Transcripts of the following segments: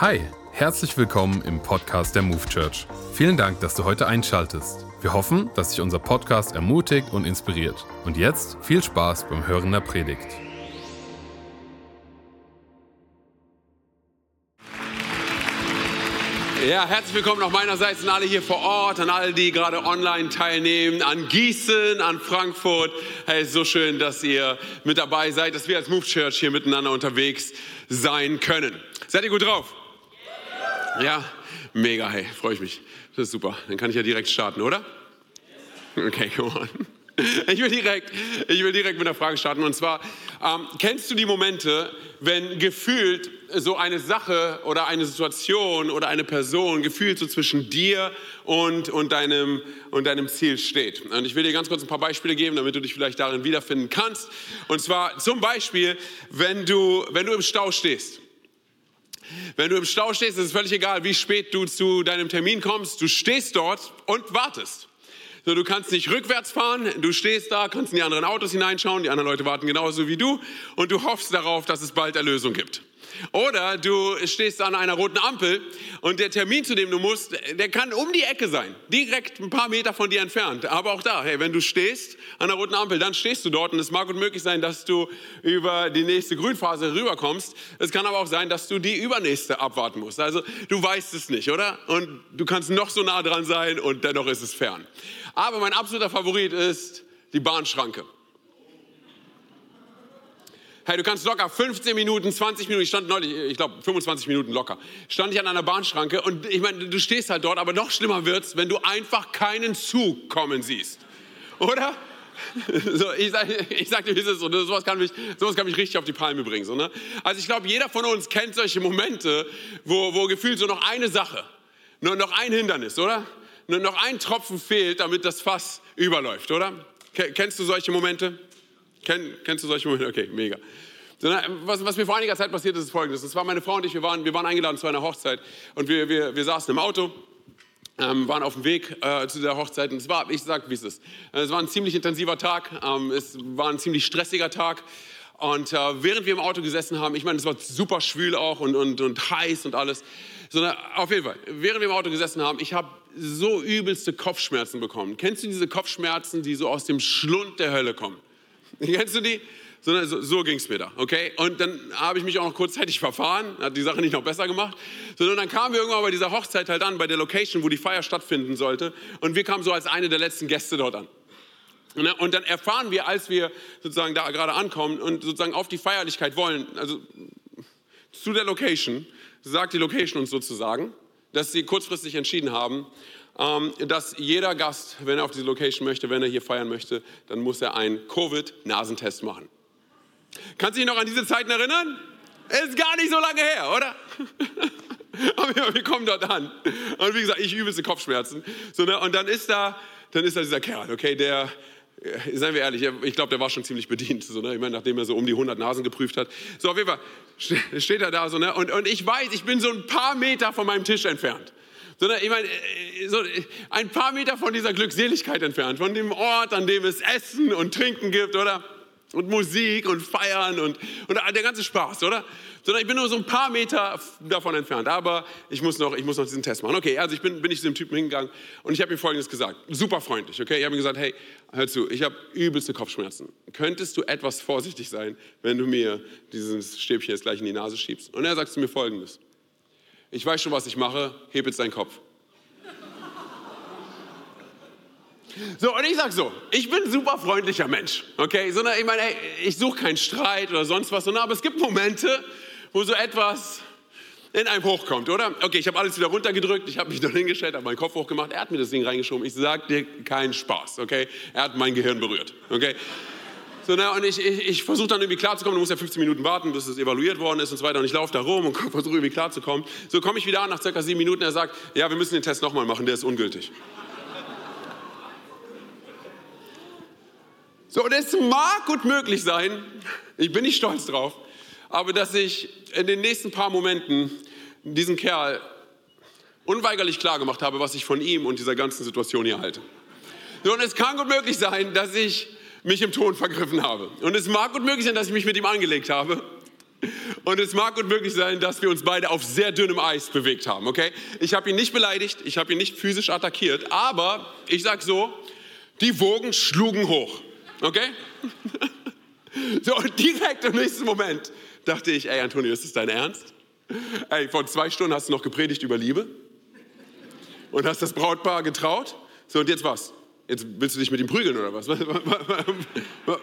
Hi, herzlich willkommen im Podcast der Move Church. Vielen Dank, dass du heute einschaltest. Wir hoffen, dass sich unser Podcast ermutigt und inspiriert. Und jetzt viel Spaß beim Hören der Predigt. Ja, herzlich willkommen auch meinerseits an alle hier vor Ort, an alle, die gerade online teilnehmen, an Gießen, an Frankfurt. Hey, so schön, dass ihr mit dabei seid, dass wir als Move Church hier miteinander unterwegs sein können. Seid ihr gut drauf? Ja, mega, hey, freue ich mich. Das ist super. Dann kann ich ja direkt starten, oder? Okay, come on. Ich will direkt, ich will direkt mit einer Frage starten. Und zwar, ähm, kennst du die Momente, wenn gefühlt so eine Sache oder eine Situation oder eine Person gefühlt so zwischen dir und, und, deinem, und deinem Ziel steht? Und ich will dir ganz kurz ein paar Beispiele geben, damit du dich vielleicht darin wiederfinden kannst. Und zwar zum Beispiel, wenn du, wenn du im Stau stehst. Wenn du im Stau stehst, ist es völlig egal, wie spät du zu deinem Termin kommst. Du stehst dort und wartest. So, du kannst nicht rückwärts fahren, du stehst da, kannst in die anderen Autos hineinschauen, die anderen Leute warten genauso wie du und du hoffst darauf, dass es bald Erlösung gibt. Oder du stehst an einer roten Ampel und der Termin, zu dem du musst, der kann um die Ecke sein, direkt ein paar Meter von dir entfernt. Aber auch da, hey, wenn du stehst an der roten Ampel, dann stehst du dort und es mag gut möglich sein, dass du über die nächste Grünphase rüberkommst. Es kann aber auch sein, dass du die übernächste abwarten musst. Also du weißt es nicht, oder? Und du kannst noch so nah dran sein und dennoch ist es fern. Aber mein absoluter Favorit ist die Bahnschranke. Hey, du kannst locker 15 Minuten, 20 Minuten, ich stand neulich, ich glaube 25 Minuten locker, stand ich an einer Bahnschranke und ich meine, du stehst halt dort, aber noch schlimmer wird's, wenn du einfach keinen Zug kommen siehst. Oder? So, ich sag, ich sag dir, wie es ist, sowas kann, mich, sowas kann mich richtig auf die Palme bringen. So, ne? Also ich glaube, jeder von uns kennt solche Momente, wo, wo gefühlt so noch eine Sache, nur noch ein Hindernis, oder? Nur noch ein Tropfen fehlt, damit das Fass überläuft, oder? Kennst du solche Momente? Kenn, kennst du solche Momente? Okay, mega. Was, was, mir vor einiger Zeit passiert ist, ist folgendes. Das war meine Frau und ich, wir waren, wir waren eingeladen zu einer Hochzeit und wir, wir, wir saßen im Auto, ähm, waren auf dem Weg äh, zu der Hochzeit und es war, ich sag, wie es ist. Es war ein ziemlich intensiver Tag, ähm, es war ein ziemlich stressiger Tag und äh, während wir im Auto gesessen haben, ich meine, es war super schwül auch und, und, und heiß und alles, sondern auf jeden Fall, während wir im Auto gesessen haben, ich habe so übelste Kopfschmerzen bekommen. Kennst du diese Kopfschmerzen, die so aus dem Schlund der Hölle kommen? Kennst du die? So, so, so ging es mir da, okay? Und dann habe ich mich auch noch kurzzeitig verfahren, hat die Sache nicht noch besser gemacht. Sondern dann kamen wir irgendwann bei dieser Hochzeit halt an, bei der Location, wo die Feier stattfinden sollte. Und wir kamen so als eine der letzten Gäste dort an. Und dann erfahren wir, als wir sozusagen da gerade ankommen und sozusagen auf die Feierlichkeit wollen, also zu der Location, sagt die Location uns sozusagen, dass sie kurzfristig entschieden haben, dass jeder Gast, wenn er auf diese Location möchte, wenn er hier feiern möchte, dann muss er einen Covid-Nasentest machen. Kannst du dich noch an diese Zeiten erinnern? Ist gar nicht so lange her, oder? Aber wir kommen dort an. Und wie gesagt, ich übelste Kopfschmerzen. So, ne? Und dann ist da, dann ist da dieser Kerl, okay, der, äh, seien wir ehrlich, ich glaube, der war schon ziemlich bedient. So, ne? Ich meine, nachdem er so um die 100 Nasen geprüft hat. So, auf jeden Fall steht er da so, ne? Und, und ich weiß, ich bin so ein paar Meter von meinem Tisch entfernt. Sondern ich meine, äh, so ein paar Meter von dieser Glückseligkeit entfernt, von dem Ort, an dem es Essen und Trinken gibt, oder? Und Musik und Feiern und, und der ganze Spaß, oder? Sondern ich bin nur so ein paar Meter davon entfernt. Aber ich muss noch, ich muss noch diesen Test machen. Okay, also ich bin, bin ich zu dem Typen hingegangen und ich habe ihm Folgendes gesagt. Super freundlich, okay? Ich habe ihm gesagt, hey, hör zu, ich habe übelste Kopfschmerzen. Könntest du etwas vorsichtig sein, wenn du mir dieses Stäbchen jetzt gleich in die Nase schiebst? Und er sagt zu mir Folgendes ich weiß schon, was ich mache, heb jetzt deinen Kopf. So, und ich sag so, ich bin ein super freundlicher Mensch, okay? Sondern ich meine, ey, ich suche keinen Streit oder sonst was, sondern, aber es gibt Momente, wo so etwas in einem hochkommt, oder? Okay, ich habe alles wieder runtergedrückt, ich habe mich dann hingestellt, habe meinen Kopf hochgemacht, er hat mir das Ding reingeschoben. Ich sag dir keinen Spaß, okay? Er hat mein Gehirn berührt, okay? So, na, und ich, ich, ich versuche dann irgendwie klarzukommen, du musst ja 15 Minuten warten, bis es evaluiert worden ist und so weiter. Und ich laufe da rum und versuche irgendwie klarzukommen. So komme ich wieder an nach circa sieben Minuten. Er sagt, ja, wir müssen den Test nochmal machen, der ist ungültig. So, und es mag gut möglich sein, ich bin nicht stolz drauf, aber dass ich in den nächsten paar Momenten diesen Kerl unweigerlich klar gemacht habe, was ich von ihm und dieser ganzen Situation hier halte. So, und es kann gut möglich sein, dass ich mich im Ton vergriffen habe. Und es mag gut möglich sein, dass ich mich mit ihm angelegt habe. Und es mag gut möglich sein, dass wir uns beide auf sehr dünnem Eis bewegt haben, okay? Ich habe ihn nicht beleidigt, ich habe ihn nicht physisch attackiert, aber ich sag so, die Wogen schlugen hoch, okay? So, und direkt im nächsten Moment dachte ich, ey Antonio, ist das dein Ernst? Ey, vor zwei Stunden hast du noch gepredigt über Liebe und hast das Brautpaar getraut. So, und jetzt was? Jetzt willst du dich mit ihm prügeln oder was?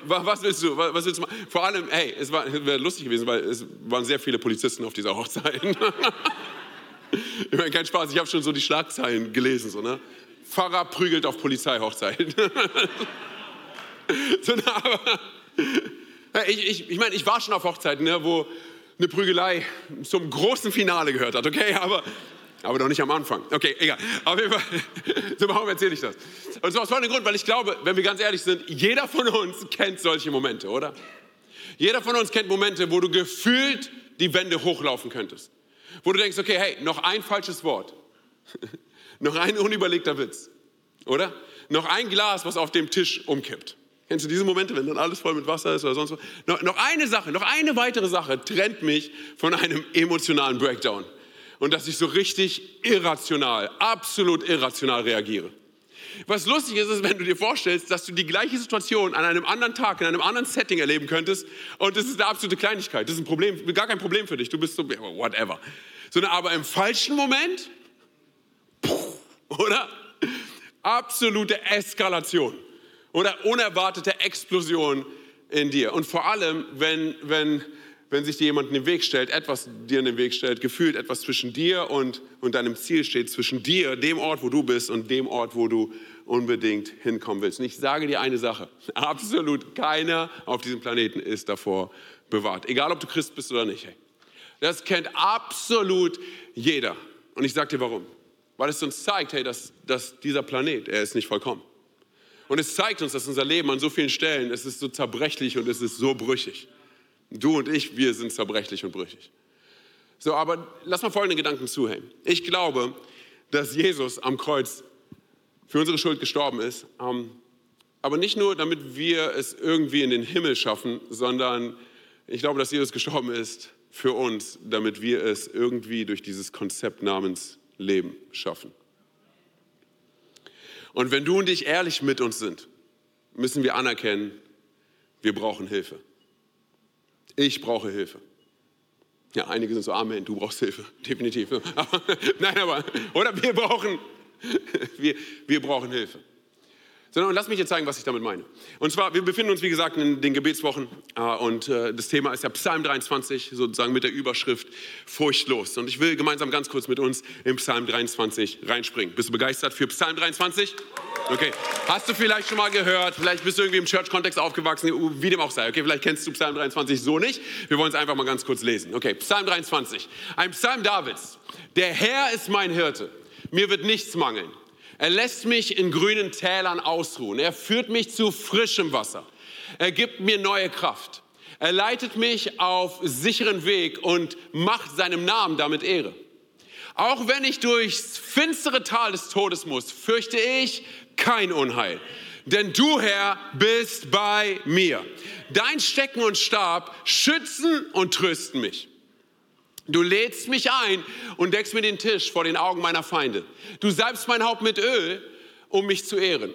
Was, willst du? Was willst du? Vor allem, hey, es wäre lustig gewesen, weil es waren sehr viele Polizisten auf dieser Hochzeit. ich meine, kein Spaß, ich habe schon so die Schlagzeilen gelesen. So, ne? Pfarrer prügelt auf Polizeihochzeit. so, aber, ich, ich, ich meine, ich war schon auf Hochzeiten, ne, wo eine Prügelei zum großen Finale gehört hat, okay? Aber, aber doch nicht am Anfang. Okay, egal. Auf jeden Fall, so warum erzähle ich das? Und zwar aus folgendem Grund, weil ich glaube, wenn wir ganz ehrlich sind, jeder von uns kennt solche Momente, oder? Jeder von uns kennt Momente, wo du gefühlt die Wände hochlaufen könntest. Wo du denkst, okay, hey, noch ein falsches Wort. noch ein unüberlegter Witz. Oder? Noch ein Glas, was auf dem Tisch umkippt. Kennst du diese Momente, wenn dann alles voll mit Wasser ist oder sonst was? Noch, noch eine Sache, noch eine weitere Sache trennt mich von einem emotionalen Breakdown. Und dass ich so richtig irrational, absolut irrational reagiere. Was lustig ist, ist, wenn du dir vorstellst, dass du die gleiche Situation an einem anderen Tag, in einem anderen Setting erleben könntest und das ist eine absolute Kleinigkeit. Das ist ein Problem, gar kein Problem für dich. Du bist so, whatever. So, aber im falschen Moment, oder? Absolute Eskalation oder unerwartete Explosion in dir. Und vor allem, wenn, wenn, wenn sich dir jemand in den Weg stellt, etwas dir in den Weg stellt, gefühlt etwas zwischen dir und, und deinem Ziel steht, zwischen dir, dem Ort, wo du bist und dem Ort, wo du unbedingt hinkommen willst. Und ich sage dir eine Sache, absolut keiner auf diesem Planeten ist davor bewahrt. Egal, ob du Christ bist oder nicht. Das kennt absolut jeder. Und ich sage dir warum. Weil es uns zeigt, hey, dass, dass dieser Planet, er ist nicht vollkommen. Und es zeigt uns, dass unser Leben an so vielen Stellen, es ist so zerbrechlich und es ist so brüchig. Du und ich, wir sind zerbrechlich und brüchig. So, aber lass mal folgende Gedanken zuhängen. Ich glaube, dass Jesus am Kreuz für unsere Schuld gestorben ist, ähm, aber nicht nur, damit wir es irgendwie in den Himmel schaffen, sondern ich glaube, dass Jesus gestorben ist für uns, damit wir es irgendwie durch dieses Konzept namens Leben schaffen. Und wenn du und ich ehrlich mit uns sind, müssen wir anerkennen, wir brauchen Hilfe. Ich brauche Hilfe. Ja, einige sind so, Amen, du brauchst Hilfe, definitiv. Aber, nein, aber, oder wir brauchen, wir, wir brauchen Hilfe sondern lass mich jetzt zeigen, was ich damit meine. Und zwar, wir befinden uns, wie gesagt, in den Gebetswochen äh, und äh, das Thema ist ja Psalm 23, sozusagen mit der Überschrift Furchtlos. Und ich will gemeinsam ganz kurz mit uns im Psalm 23 reinspringen. Bist du begeistert für Psalm 23? Okay. Hast du vielleicht schon mal gehört, vielleicht bist du irgendwie im Church-Kontext aufgewachsen, wie dem auch sei. Okay, vielleicht kennst du Psalm 23 so nicht. Wir wollen es einfach mal ganz kurz lesen. Okay, Psalm 23. Ein Psalm Davids. Der Herr ist mein Hirte. Mir wird nichts mangeln. Er lässt mich in grünen Tälern ausruhen. Er führt mich zu frischem Wasser. Er gibt mir neue Kraft. Er leitet mich auf sicheren Weg und macht seinem Namen damit Ehre. Auch wenn ich durchs finstere Tal des Todes muss, fürchte ich kein Unheil. Denn du, Herr, bist bei mir. Dein Stecken und Stab schützen und trösten mich. Du lädst mich ein und deckst mir den Tisch vor den Augen meiner Feinde. Du salbst mein Haupt mit Öl, um mich zu ehren.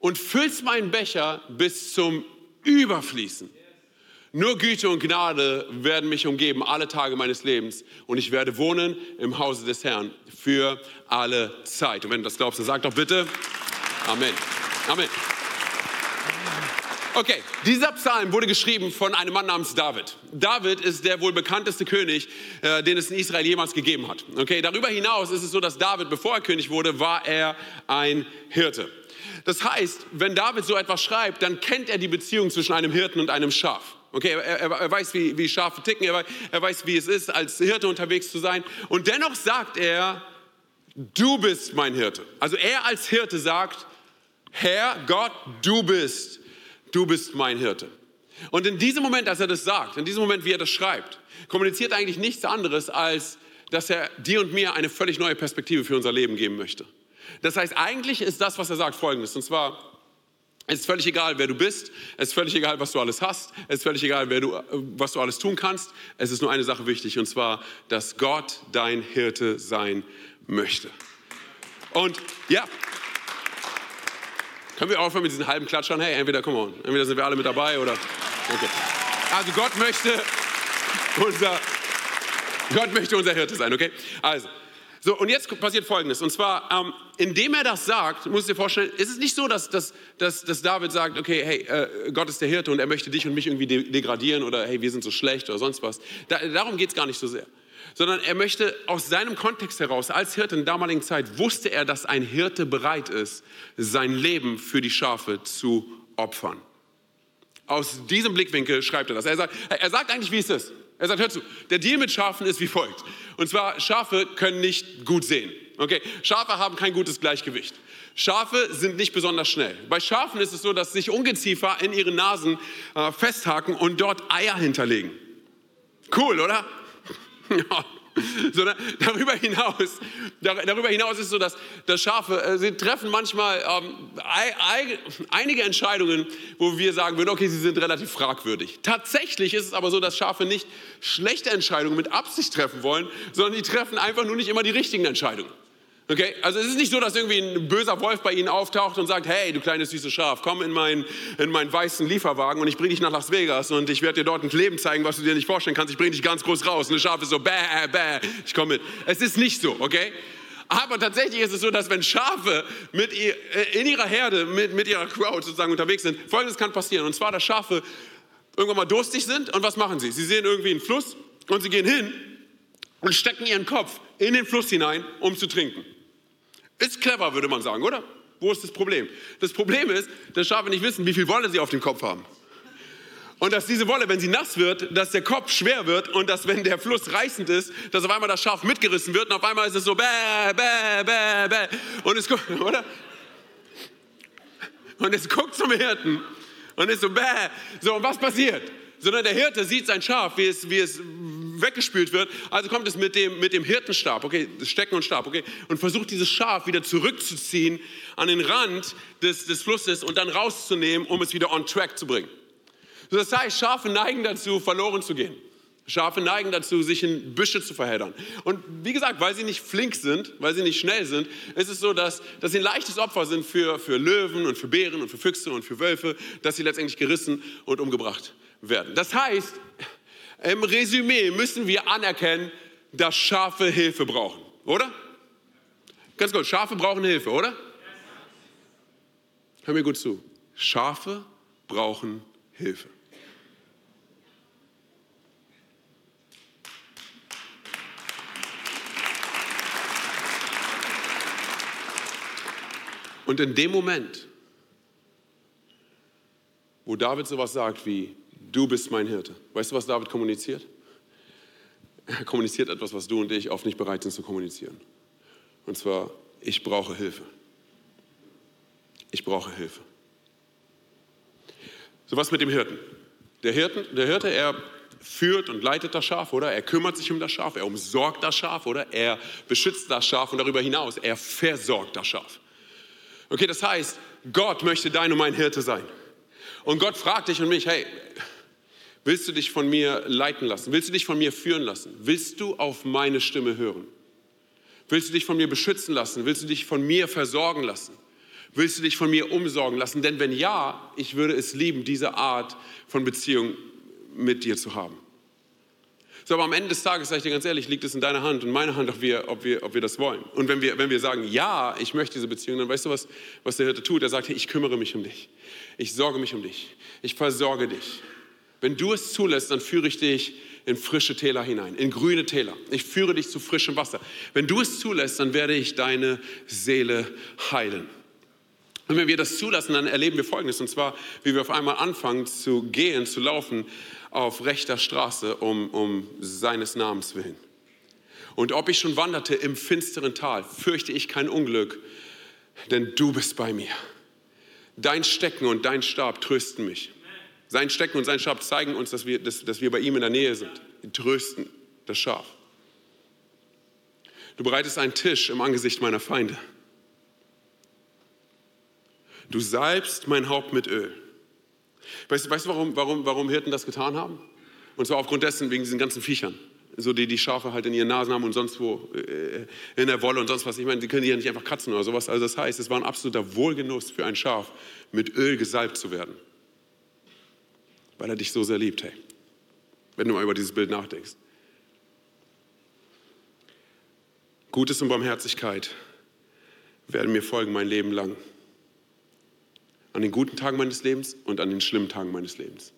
Und füllst meinen Becher bis zum Überfließen. Nur Güte und Gnade werden mich umgeben alle Tage meines Lebens. Und ich werde wohnen im Hause des Herrn für alle Zeit. Und wenn du das glaubst, dann sag doch bitte Amen. Amen. Okay, dieser Psalm wurde geschrieben von einem Mann namens David. David ist der wohl bekannteste König, äh, den es in Israel jemals gegeben hat. Okay, darüber hinaus ist es so, dass David, bevor er König wurde, war er ein Hirte. Das heißt, wenn David so etwas schreibt, dann kennt er die Beziehung zwischen einem Hirten und einem Schaf. Okay, er, er, weiß, wie, wie Schafe ticken, er, er weiß, wie es ist, als Hirte unterwegs zu sein. Und dennoch sagt er, du bist mein Hirte. Also er als Hirte sagt, Herr Gott, du bist du bist mein Hirte. Und in diesem Moment, als er das sagt, in diesem Moment, wie er das schreibt, kommuniziert eigentlich nichts anderes, als dass er dir und mir eine völlig neue Perspektive für unser Leben geben möchte. Das heißt, eigentlich ist das, was er sagt, folgendes. Und zwar, Es ist völlig egal, wer du bist. Es ist völlig egal, was du alles hast. Es ist völlig egal, du, was du alles tun kannst. Es ist nur eine Sache wichtig, und zwar, dass Gott dein Hirte sein möchte. Und ja, können wir aufhören mit diesen halben Klatschern? Hey, entweder, come on, entweder sind wir alle mit dabei oder. Okay. Also Gott möchte unser, Gott möchte unser Hirte sein, okay? Also, so, und jetzt passiert Folgendes. Und zwar, ähm, indem er das sagt, muss du dir vorstellen, ist es nicht so, dass, dass, dass, dass David sagt, okay, hey, äh, Gott ist der Hirte und er möchte dich und mich irgendwie de degradieren oder hey, wir sind so schlecht oder sonst was. Da, darum geht es gar nicht so sehr. Sondern er möchte aus seinem Kontext heraus, als Hirte in der damaligen Zeit, wusste er, dass ein Hirte bereit ist, sein Leben für die Schafe zu opfern. Aus diesem Blickwinkel schreibt er das. Er sagt, er sagt eigentlich, wie es ist. Er sagt, hör zu, der Deal mit Schafen ist wie folgt. Und zwar, Schafe können nicht gut sehen. Okay, Schafe haben kein gutes Gleichgewicht. Schafe sind nicht besonders schnell. Bei Schafen ist es so, dass sich Ungeziefer in ihren Nasen äh, festhaken und dort Eier hinterlegen. Cool, oder? sondern darüber hinaus, darüber hinaus ist so, dass, dass Schafe, äh, sie treffen manchmal ähm, einige Entscheidungen, wo wir sagen würden, okay, sie sind relativ fragwürdig. Tatsächlich ist es aber so, dass Schafe nicht schlechte Entscheidungen mit Absicht treffen wollen, sondern die treffen einfach nur nicht immer die richtigen Entscheidungen. Okay, also es ist nicht so, dass irgendwie ein böser Wolf bei Ihnen auftaucht und sagt, hey, du kleines süßes Schaf, komm in meinen, in meinen weißen Lieferwagen und ich bringe dich nach Las Vegas und ich werde dir dort ein Leben zeigen, was du dir nicht vorstellen kannst. Ich bringe dich ganz groß raus. Und das Schaf ist so, bäh, bäh, ich komme mit. Es ist nicht so, okay? Aber tatsächlich ist es so, dass wenn Schafe mit ihr, äh, in ihrer Herde, mit, mit ihrer Crowd sozusagen unterwegs sind, Folgendes kann passieren. Und zwar, dass Schafe irgendwann mal durstig sind und was machen sie? Sie sehen irgendwie einen Fluss und sie gehen hin und stecken ihren Kopf in den Fluss hinein, um zu trinken. Ist clever, würde man sagen, oder? Wo ist das Problem? Das Problem ist, dass Schafe nicht wissen, wie viel Wolle sie auf dem Kopf haben. Und dass diese Wolle, wenn sie nass wird, dass der Kopf schwer wird und dass, wenn der Fluss reißend ist, dass auf einmal das Schaf mitgerissen wird und auf einmal ist es so bäh, bäh, bäh, bäh. Und es guckt, oder? Und es guckt zum Hirten und ist so bäh. So, und was passiert? Sondern der Hirte sieht sein Schaf, wie es, wie es weggespült wird. Also kommt es mit dem, mit dem Hirtenstab, okay, Stecken und Stab, okay, und versucht dieses Schaf wieder zurückzuziehen an den Rand des, des Flusses und dann rauszunehmen, um es wieder on track zu bringen. Das heißt, Schafe neigen dazu, verloren zu gehen. Schafe neigen dazu, sich in Büsche zu verheddern. Und wie gesagt, weil sie nicht flink sind, weil sie nicht schnell sind, ist es so, dass, dass sie ein leichtes Opfer sind für, für Löwen und für Bären und für Füchse und für Wölfe, dass sie letztendlich gerissen und umgebracht werden. Das heißt, im Resümee müssen wir anerkennen, dass Schafe Hilfe brauchen, oder? Ganz kurz, Schafe brauchen Hilfe, oder? Hör mir gut zu. Schafe brauchen Hilfe. Und in dem Moment, wo David sowas sagt wie, du bist mein Hirte. Weißt du, was David kommuniziert? Er kommuniziert etwas, was du und ich oft nicht bereit sind zu kommunizieren. Und zwar, ich brauche Hilfe. Ich brauche Hilfe. So was mit dem Hirten. Der, Hirten, der Hirte, er führt und leitet das Schaf, oder? Er kümmert sich um das Schaf, er umsorgt das Schaf, oder? Er beschützt das Schaf und darüber hinaus, er versorgt das Schaf. Okay, das heißt, Gott möchte dein und mein Hirte sein. Und Gott fragt dich und mich, hey, Willst du dich von mir leiten lassen? Willst du dich von mir führen lassen? Willst du auf meine Stimme hören? Willst du dich von mir beschützen lassen? Willst du dich von mir versorgen lassen? Willst du dich von mir umsorgen lassen? Denn wenn ja, ich würde es lieben, diese Art von Beziehung mit dir zu haben. So, aber am Ende des Tages, sage ich dir ganz ehrlich, liegt es in deiner Hand und meiner Hand, ob wir, ob wir, ob wir das wollen. Und wenn wir, wenn wir sagen, ja, ich möchte diese Beziehung, dann weißt du, was, was der Hirte tut? Er sagt, hey, ich kümmere mich um dich. Ich sorge mich um dich. Ich versorge dich. Wenn du es zulässt, dann führe ich dich in frische Täler hinein, in grüne Täler. Ich führe dich zu frischem Wasser. Wenn du es zulässt, dann werde ich deine Seele heilen. Und wenn wir das zulassen, dann erleben wir Folgendes, und zwar, wie wir auf einmal anfangen zu gehen, zu laufen auf rechter Straße um, um seines Namens willen. Und ob ich schon wanderte im finsteren Tal, fürchte ich kein Unglück, denn du bist bei mir. Dein Stecken und dein Stab trösten mich. Sein Stecken und sein Schaf zeigen uns, dass wir, dass, dass wir bei ihm in der Nähe sind. Die trösten das Schaf. Du bereitest einen Tisch im Angesicht meiner Feinde. Du salbst mein Haupt mit Öl. Weißt, weißt du, warum, warum, warum Hirten das getan haben? Und zwar aufgrund dessen, wegen diesen ganzen Viechern. So die die Schafe halt in ihren Nasen haben und sonst wo, äh, in der Wolle und sonst was. Ich meine, die können ja nicht einfach katzen oder sowas. Also das heißt, es war ein absoluter Wohlgenuss für ein Schaf, mit Öl gesalbt zu werden. Weil er dich so sehr liebt, hey. Wenn du mal über dieses Bild nachdenkst. Gutes und Barmherzigkeit werden mir folgen mein Leben lang. An den guten Tagen meines Lebens und an den schlimmen Tagen meines Lebens.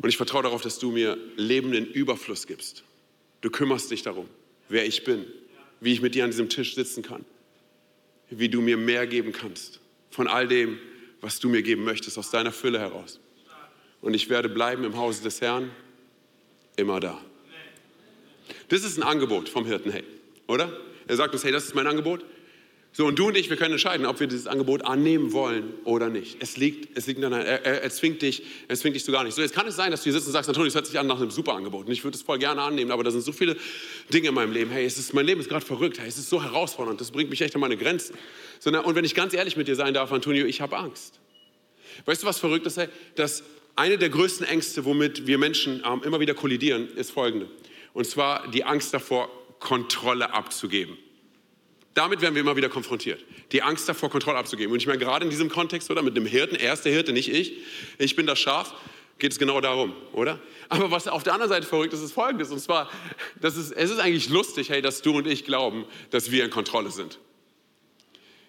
Und ich vertraue darauf, dass du mir Leben in Überfluss gibst. Du kümmerst dich darum, wer ich bin, wie ich mit dir an diesem Tisch sitzen kann, wie du mir mehr geben kannst von all dem, was du mir geben möchtest, aus deiner Fülle heraus. Und ich werde bleiben im Hause des Herrn, immer da. Das ist ein Angebot vom Hirten, hey, oder? Er sagt uns, hey, das ist mein Angebot. So, und du und ich, wir können entscheiden, ob wir dieses Angebot annehmen wollen oder nicht. Es liegt, es liegt daran, er, er, er, zwingt dich, er zwingt dich so gar nicht. So, jetzt kann es sein, dass du hier sitzt und sagst, natürlich, es hört sich an nach einem super Angebot. Und ich würde es voll gerne annehmen, aber da sind so viele Dinge in meinem Leben. Hey, es ist, mein Leben ist gerade verrückt. Hey, es ist so herausfordernd. Das bringt mich echt an meine Grenzen. So, und wenn ich ganz ehrlich mit dir sein darf, Antonio, ich habe Angst. Weißt du, was verrückt ist? Hey? Dass eine der größten Ängste, womit wir Menschen ähm, immer wieder kollidieren, ist folgende. Und zwar die Angst davor, Kontrolle abzugeben. Damit werden wir immer wieder konfrontiert. Die Angst davor, Kontrolle abzugeben. Und ich meine, gerade in diesem Kontext, oder? Mit dem Hirten, er ist der Hirte, nicht ich. Ich bin das Schaf. Geht es genau darum, oder? Aber was auf der anderen Seite verrückt ist, ist Folgendes. Und zwar, das ist, es ist eigentlich lustig, hey, dass du und ich glauben, dass wir in Kontrolle sind.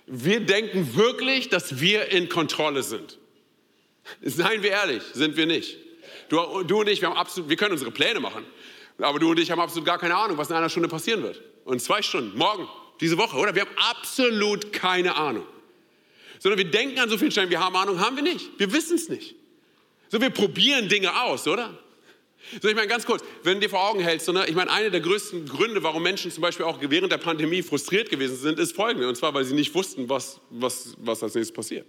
Wir denken wirklich, dass wir in Kontrolle sind. Seien wir ehrlich, sind wir nicht. Du, du und ich, wir, haben absolut, wir können unsere Pläne machen. Aber du und ich haben absolut gar keine Ahnung, was in einer Stunde passieren wird. Und zwei Stunden, morgen, diese Woche, oder? Wir haben absolut keine Ahnung. Sondern wir denken an so vielen Stellen, wir haben Ahnung, haben wir nicht. Wir wissen es nicht. So, wir probieren Dinge aus, oder? So, ich meine, ganz kurz, wenn du dir vor Augen hältst, ne, ich meine, einer der größten Gründe, warum Menschen zum Beispiel auch während der Pandemie frustriert gewesen sind, ist folgende. Und zwar, weil sie nicht wussten, was, was, was als nächstes passiert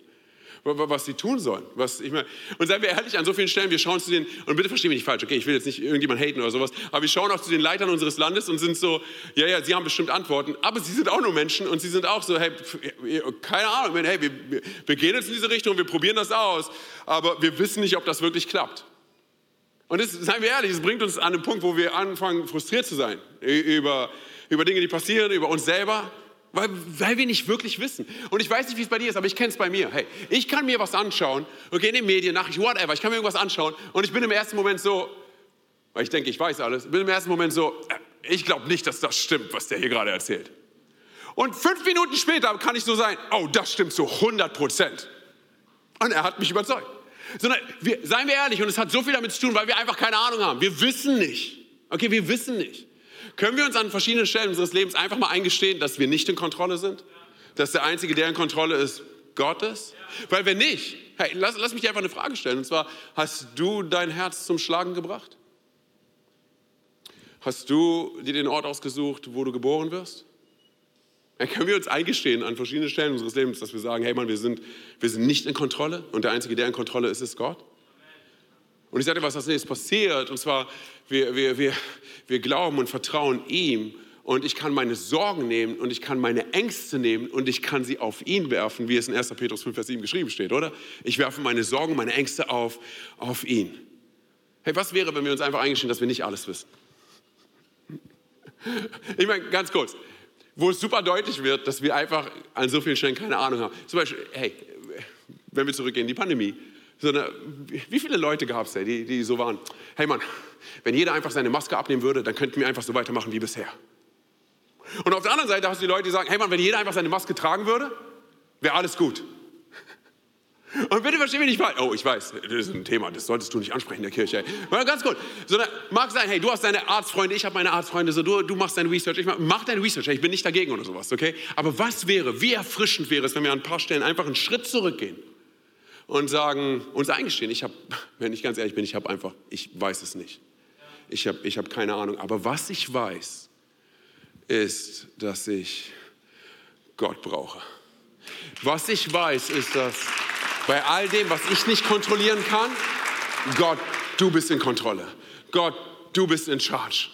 was sie tun sollen. Was, ich meine, und seien wir ehrlich, an so vielen Stellen, wir schauen zu den, und bitte verstehen mich nicht falsch, okay, ich will jetzt nicht irgendjemand haten oder sowas, aber wir schauen auch zu den Leitern unseres Landes und sind so, ja, ja, sie haben bestimmt Antworten, aber sie sind auch nur Menschen und sie sind auch so, hey, keine Ahnung, hey, wir, wir gehen jetzt in diese Richtung, wir probieren das aus, aber wir wissen nicht, ob das wirklich klappt. Und das, seien wir ehrlich, es bringt uns an den Punkt, wo wir anfangen, frustriert zu sein über, über Dinge, die passieren, über uns selber weil, weil wir nicht wirklich wissen. Und ich weiß nicht, wie es bei dir ist, aber ich kenne es bei mir. Hey, ich kann mir was anschauen, okay, in den Medien, Nachrichten, whatever, ich kann mir irgendwas anschauen und ich bin im ersten Moment so, weil ich denke, ich weiß alles, bin im ersten Moment so, äh, ich glaube nicht, dass das stimmt, was der hier gerade erzählt. Und fünf Minuten später kann ich so sein, oh, das stimmt zu 100 Prozent. Und er hat mich überzeugt. Sondern, wir, seien wir ehrlich, und es hat so viel damit zu tun, weil wir einfach keine Ahnung haben. Wir wissen nicht. Okay, wir wissen nicht. Können wir uns an verschiedenen Stellen unseres Lebens einfach mal eingestehen, dass wir nicht in Kontrolle sind? Dass der Einzige, der in Kontrolle ist, Gott ist? Weil wenn nicht, hey, lass, lass mich dir einfach eine Frage stellen. Und zwar, hast du dein Herz zum Schlagen gebracht? Hast du dir den Ort ausgesucht, wo du geboren wirst? Dann können wir uns eingestehen an verschiedenen Stellen unseres Lebens, dass wir sagen, hey Mann, wir sind, wir sind nicht in Kontrolle und der Einzige, der in Kontrolle ist, ist Gott. Und ich dir, was als nächstes passiert. Und zwar, wir, wir, wir, wir glauben und vertrauen ihm. Und ich kann meine Sorgen nehmen und ich kann meine Ängste nehmen und ich kann sie auf ihn werfen, wie es in 1. Petrus 5, Vers 7 geschrieben steht, oder? Ich werfe meine Sorgen, meine Ängste auf, auf ihn. Hey, was wäre, wenn wir uns einfach eingestehen, dass wir nicht alles wissen? Ich meine, ganz kurz, wo es super deutlich wird, dass wir einfach an so vielen Stellen keine Ahnung haben. Zum Beispiel, hey, wenn wir zurückgehen, die Pandemie sondern wie viele Leute gab es da, die, die so waren, hey Mann, wenn jeder einfach seine Maske abnehmen würde, dann könnten wir einfach so weitermachen wie bisher. Und auf der anderen Seite hast du die Leute, die sagen, hey Mann, wenn jeder einfach seine Maske tragen würde, wäre alles gut. Und bitte versteh mich nicht falsch. Oh, ich weiß, das ist ein Thema, das solltest du nicht ansprechen in der Kirche. Ey. Ganz gut. Sondern mag sein, hey, du hast deine Arztfreunde, ich habe meine Arztfreunde, so, du, du machst dein Research, ich mach, mach dein Research, ich bin nicht dagegen oder sowas, okay? Aber was wäre, wie erfrischend wäre es, wenn wir an ein paar Stellen einfach einen Schritt zurückgehen und sagen, uns eingestehen, ich habe, wenn ich ganz ehrlich bin, ich habe einfach, ich weiß es nicht. Ich habe ich hab keine Ahnung. Aber was ich weiß, ist, dass ich Gott brauche. Was ich weiß, ist, dass bei all dem, was ich nicht kontrollieren kann, Gott, du bist in Kontrolle. Gott, du bist in Charge.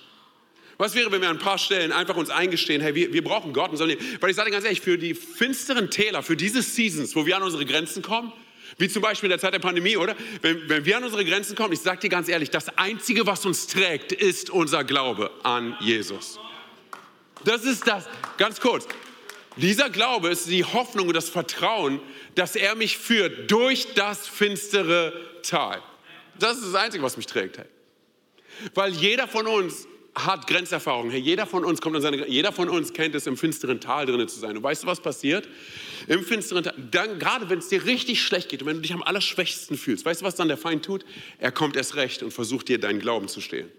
Was wäre, wenn wir an ein paar Stellen einfach uns eingestehen, hey, wir, wir brauchen Gott und sollen, weil ich sage ganz ehrlich, für die finsteren Täler, für diese Seasons, wo wir an unsere Grenzen kommen, wie zum Beispiel in der Zeit der Pandemie, oder? Wenn, wenn wir an unsere Grenzen kommen, ich sage dir ganz ehrlich, das Einzige, was uns trägt, ist unser Glaube an Jesus. Das ist das, ganz kurz. Dieser Glaube ist die Hoffnung und das Vertrauen, dass er mich führt durch das finstere Tal. Das ist das Einzige, was mich trägt. Weil jeder von uns hat Grenzerfahrungen. Hey, jeder von uns kommt an seine Jeder von uns kennt es, im finsteren Tal drinnen zu sein. Und weißt du, was passiert? Im finsteren Tal, dann, gerade wenn es dir richtig schlecht geht und wenn du dich am allerschwächsten fühlst, weißt du, was dann der Feind tut? Er kommt erst recht und versucht dir deinen Glauben zu stehlen.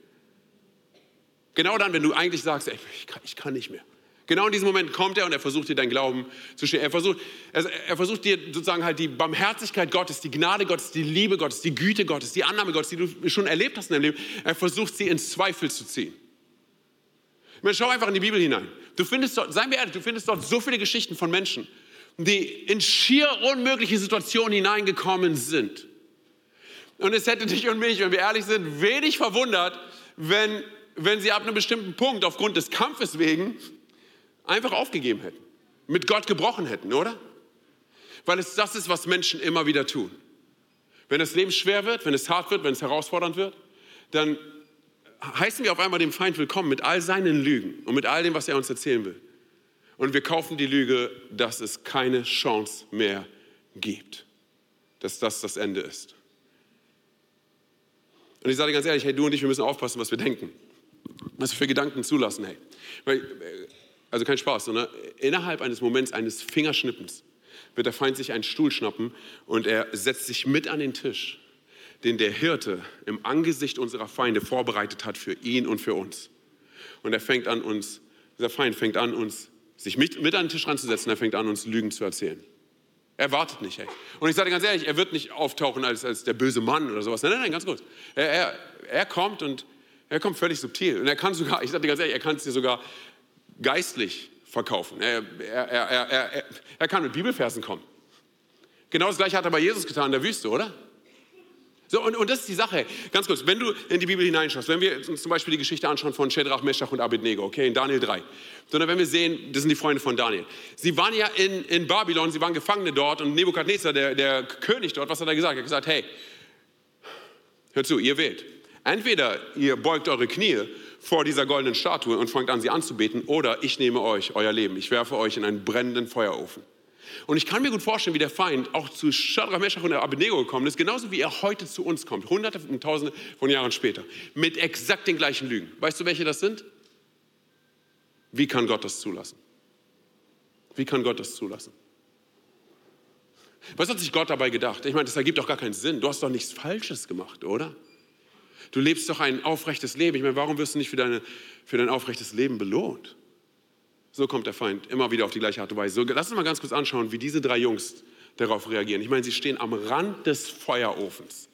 Genau dann, wenn du eigentlich sagst, ey, ich, kann, ich kann nicht mehr. Genau in diesem Moment kommt er und er versucht dir deinen Glauben zu stehlen. Er versucht, er, er versucht dir sozusagen halt die Barmherzigkeit Gottes, die Gnade Gottes, die Liebe Gottes, die Güte Gottes, die Annahme Gottes, die du schon erlebt hast in deinem Leben, er versucht sie ins Zweifel zu ziehen. Meine, schau einfach in die Bibel hinein. Du findest dort, seien wir ehrlich, du findest dort so viele Geschichten von Menschen, die in schier unmögliche Situationen hineingekommen sind. Und es hätte dich und mich, wenn wir ehrlich sind, wenig verwundert, wenn, wenn sie ab einem bestimmten Punkt aufgrund des Kampfes wegen einfach aufgegeben hätten, mit Gott gebrochen hätten, oder? Weil es das ist, was Menschen immer wieder tun. Wenn das Leben schwer wird, wenn es hart wird, wenn es herausfordernd wird, dann heißen wir auf einmal dem Feind willkommen mit all seinen Lügen und mit all dem, was er uns erzählen will. Und wir kaufen die Lüge, dass es keine Chance mehr gibt, dass das das Ende ist. Und ich sage dir ganz ehrlich, hey, du und ich, wir müssen aufpassen, was wir denken, was wir für Gedanken zulassen, hey. Äh, also kein Spaß, sondern innerhalb eines Moments eines Fingerschnippens wird der Feind sich einen Stuhl schnappen und er setzt sich mit an den Tisch, den der Hirte im Angesicht unserer Feinde vorbereitet hat für ihn und für uns. Und er fängt an uns, dieser Feind fängt an uns, sich mit, mit an den Tisch ranzusetzen, er fängt an uns Lügen zu erzählen. Er wartet nicht, ey. Und ich sage ganz ehrlich, er wird nicht auftauchen als, als der böse Mann oder sowas. Nein, nein, nein, ganz gut. Er, er, er kommt und er kommt völlig subtil. Und er kann sogar, ich sage dir ganz ehrlich, er kann es dir sogar geistlich verkaufen. Er, er, er, er, kann mit Bibelversen kommen. Genau das gleiche hat er bei Jesus getan in der Wüste, oder? So, und, und das ist die Sache. Ganz kurz, wenn du in die Bibel hineinschaust, wenn wir uns zum Beispiel die Geschichte anschauen von Shadrach, Meshach und Abednego, okay, in Daniel 3, sondern wenn wir sehen, das sind die Freunde von Daniel. Sie waren ja in, in Babylon, sie waren Gefangene dort und Nebukadnezar, der, der König dort, was hat er gesagt? Er hat gesagt, hey, hört zu, ihr wählt. Entweder ihr beugt eure Knie vor dieser goldenen Statue und fangt an, sie anzubeten, oder ich nehme euch, euer Leben, ich werfe euch in einen brennenden Feuerofen. Und ich kann mir gut vorstellen, wie der Feind auch zu Shadrach, Meshach und Abednego gekommen ist, genauso wie er heute zu uns kommt, hunderte und tausende von Jahren später, mit exakt den gleichen Lügen. Weißt du, welche das sind? Wie kann Gott das zulassen? Wie kann Gott das zulassen? Was hat sich Gott dabei gedacht? Ich meine, das ergibt doch gar keinen Sinn. Du hast doch nichts Falsches gemacht, oder? Du lebst doch ein aufrechtes Leben. Ich meine, warum wirst du nicht für, deine, für dein aufrechtes Leben belohnt? So kommt der Feind immer wieder auf die gleiche Art und Weise. So, lass uns mal ganz kurz anschauen, wie diese drei Jungs darauf reagieren. Ich meine, sie stehen am Rand des Feuerofens.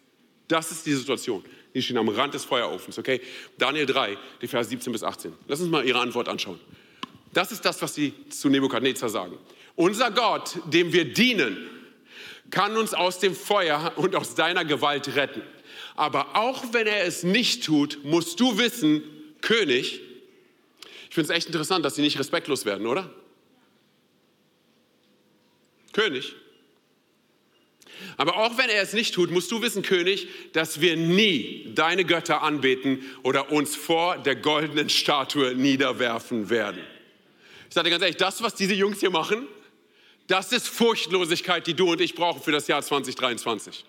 Das ist die Situation. Die stehen am Rand des Feuerofens, okay? Daniel 3, die Verse 17 bis 18. Lass uns mal ihre Antwort anschauen. Das ist das, was sie zu Nebukadnezar sagen. Unser Gott, dem wir dienen, kann uns aus dem Feuer und aus deiner Gewalt retten. Aber auch wenn er es nicht tut, musst du wissen, König, ich finde es echt interessant, dass sie nicht respektlos werden, oder? König. Aber auch wenn er es nicht tut, musst du wissen, König, dass wir nie deine Götter anbeten oder uns vor der goldenen Statue niederwerfen werden. Ich sage dir ganz ehrlich, das, was diese Jungs hier machen, das ist Furchtlosigkeit, die du und ich brauchen für das Jahr 2023.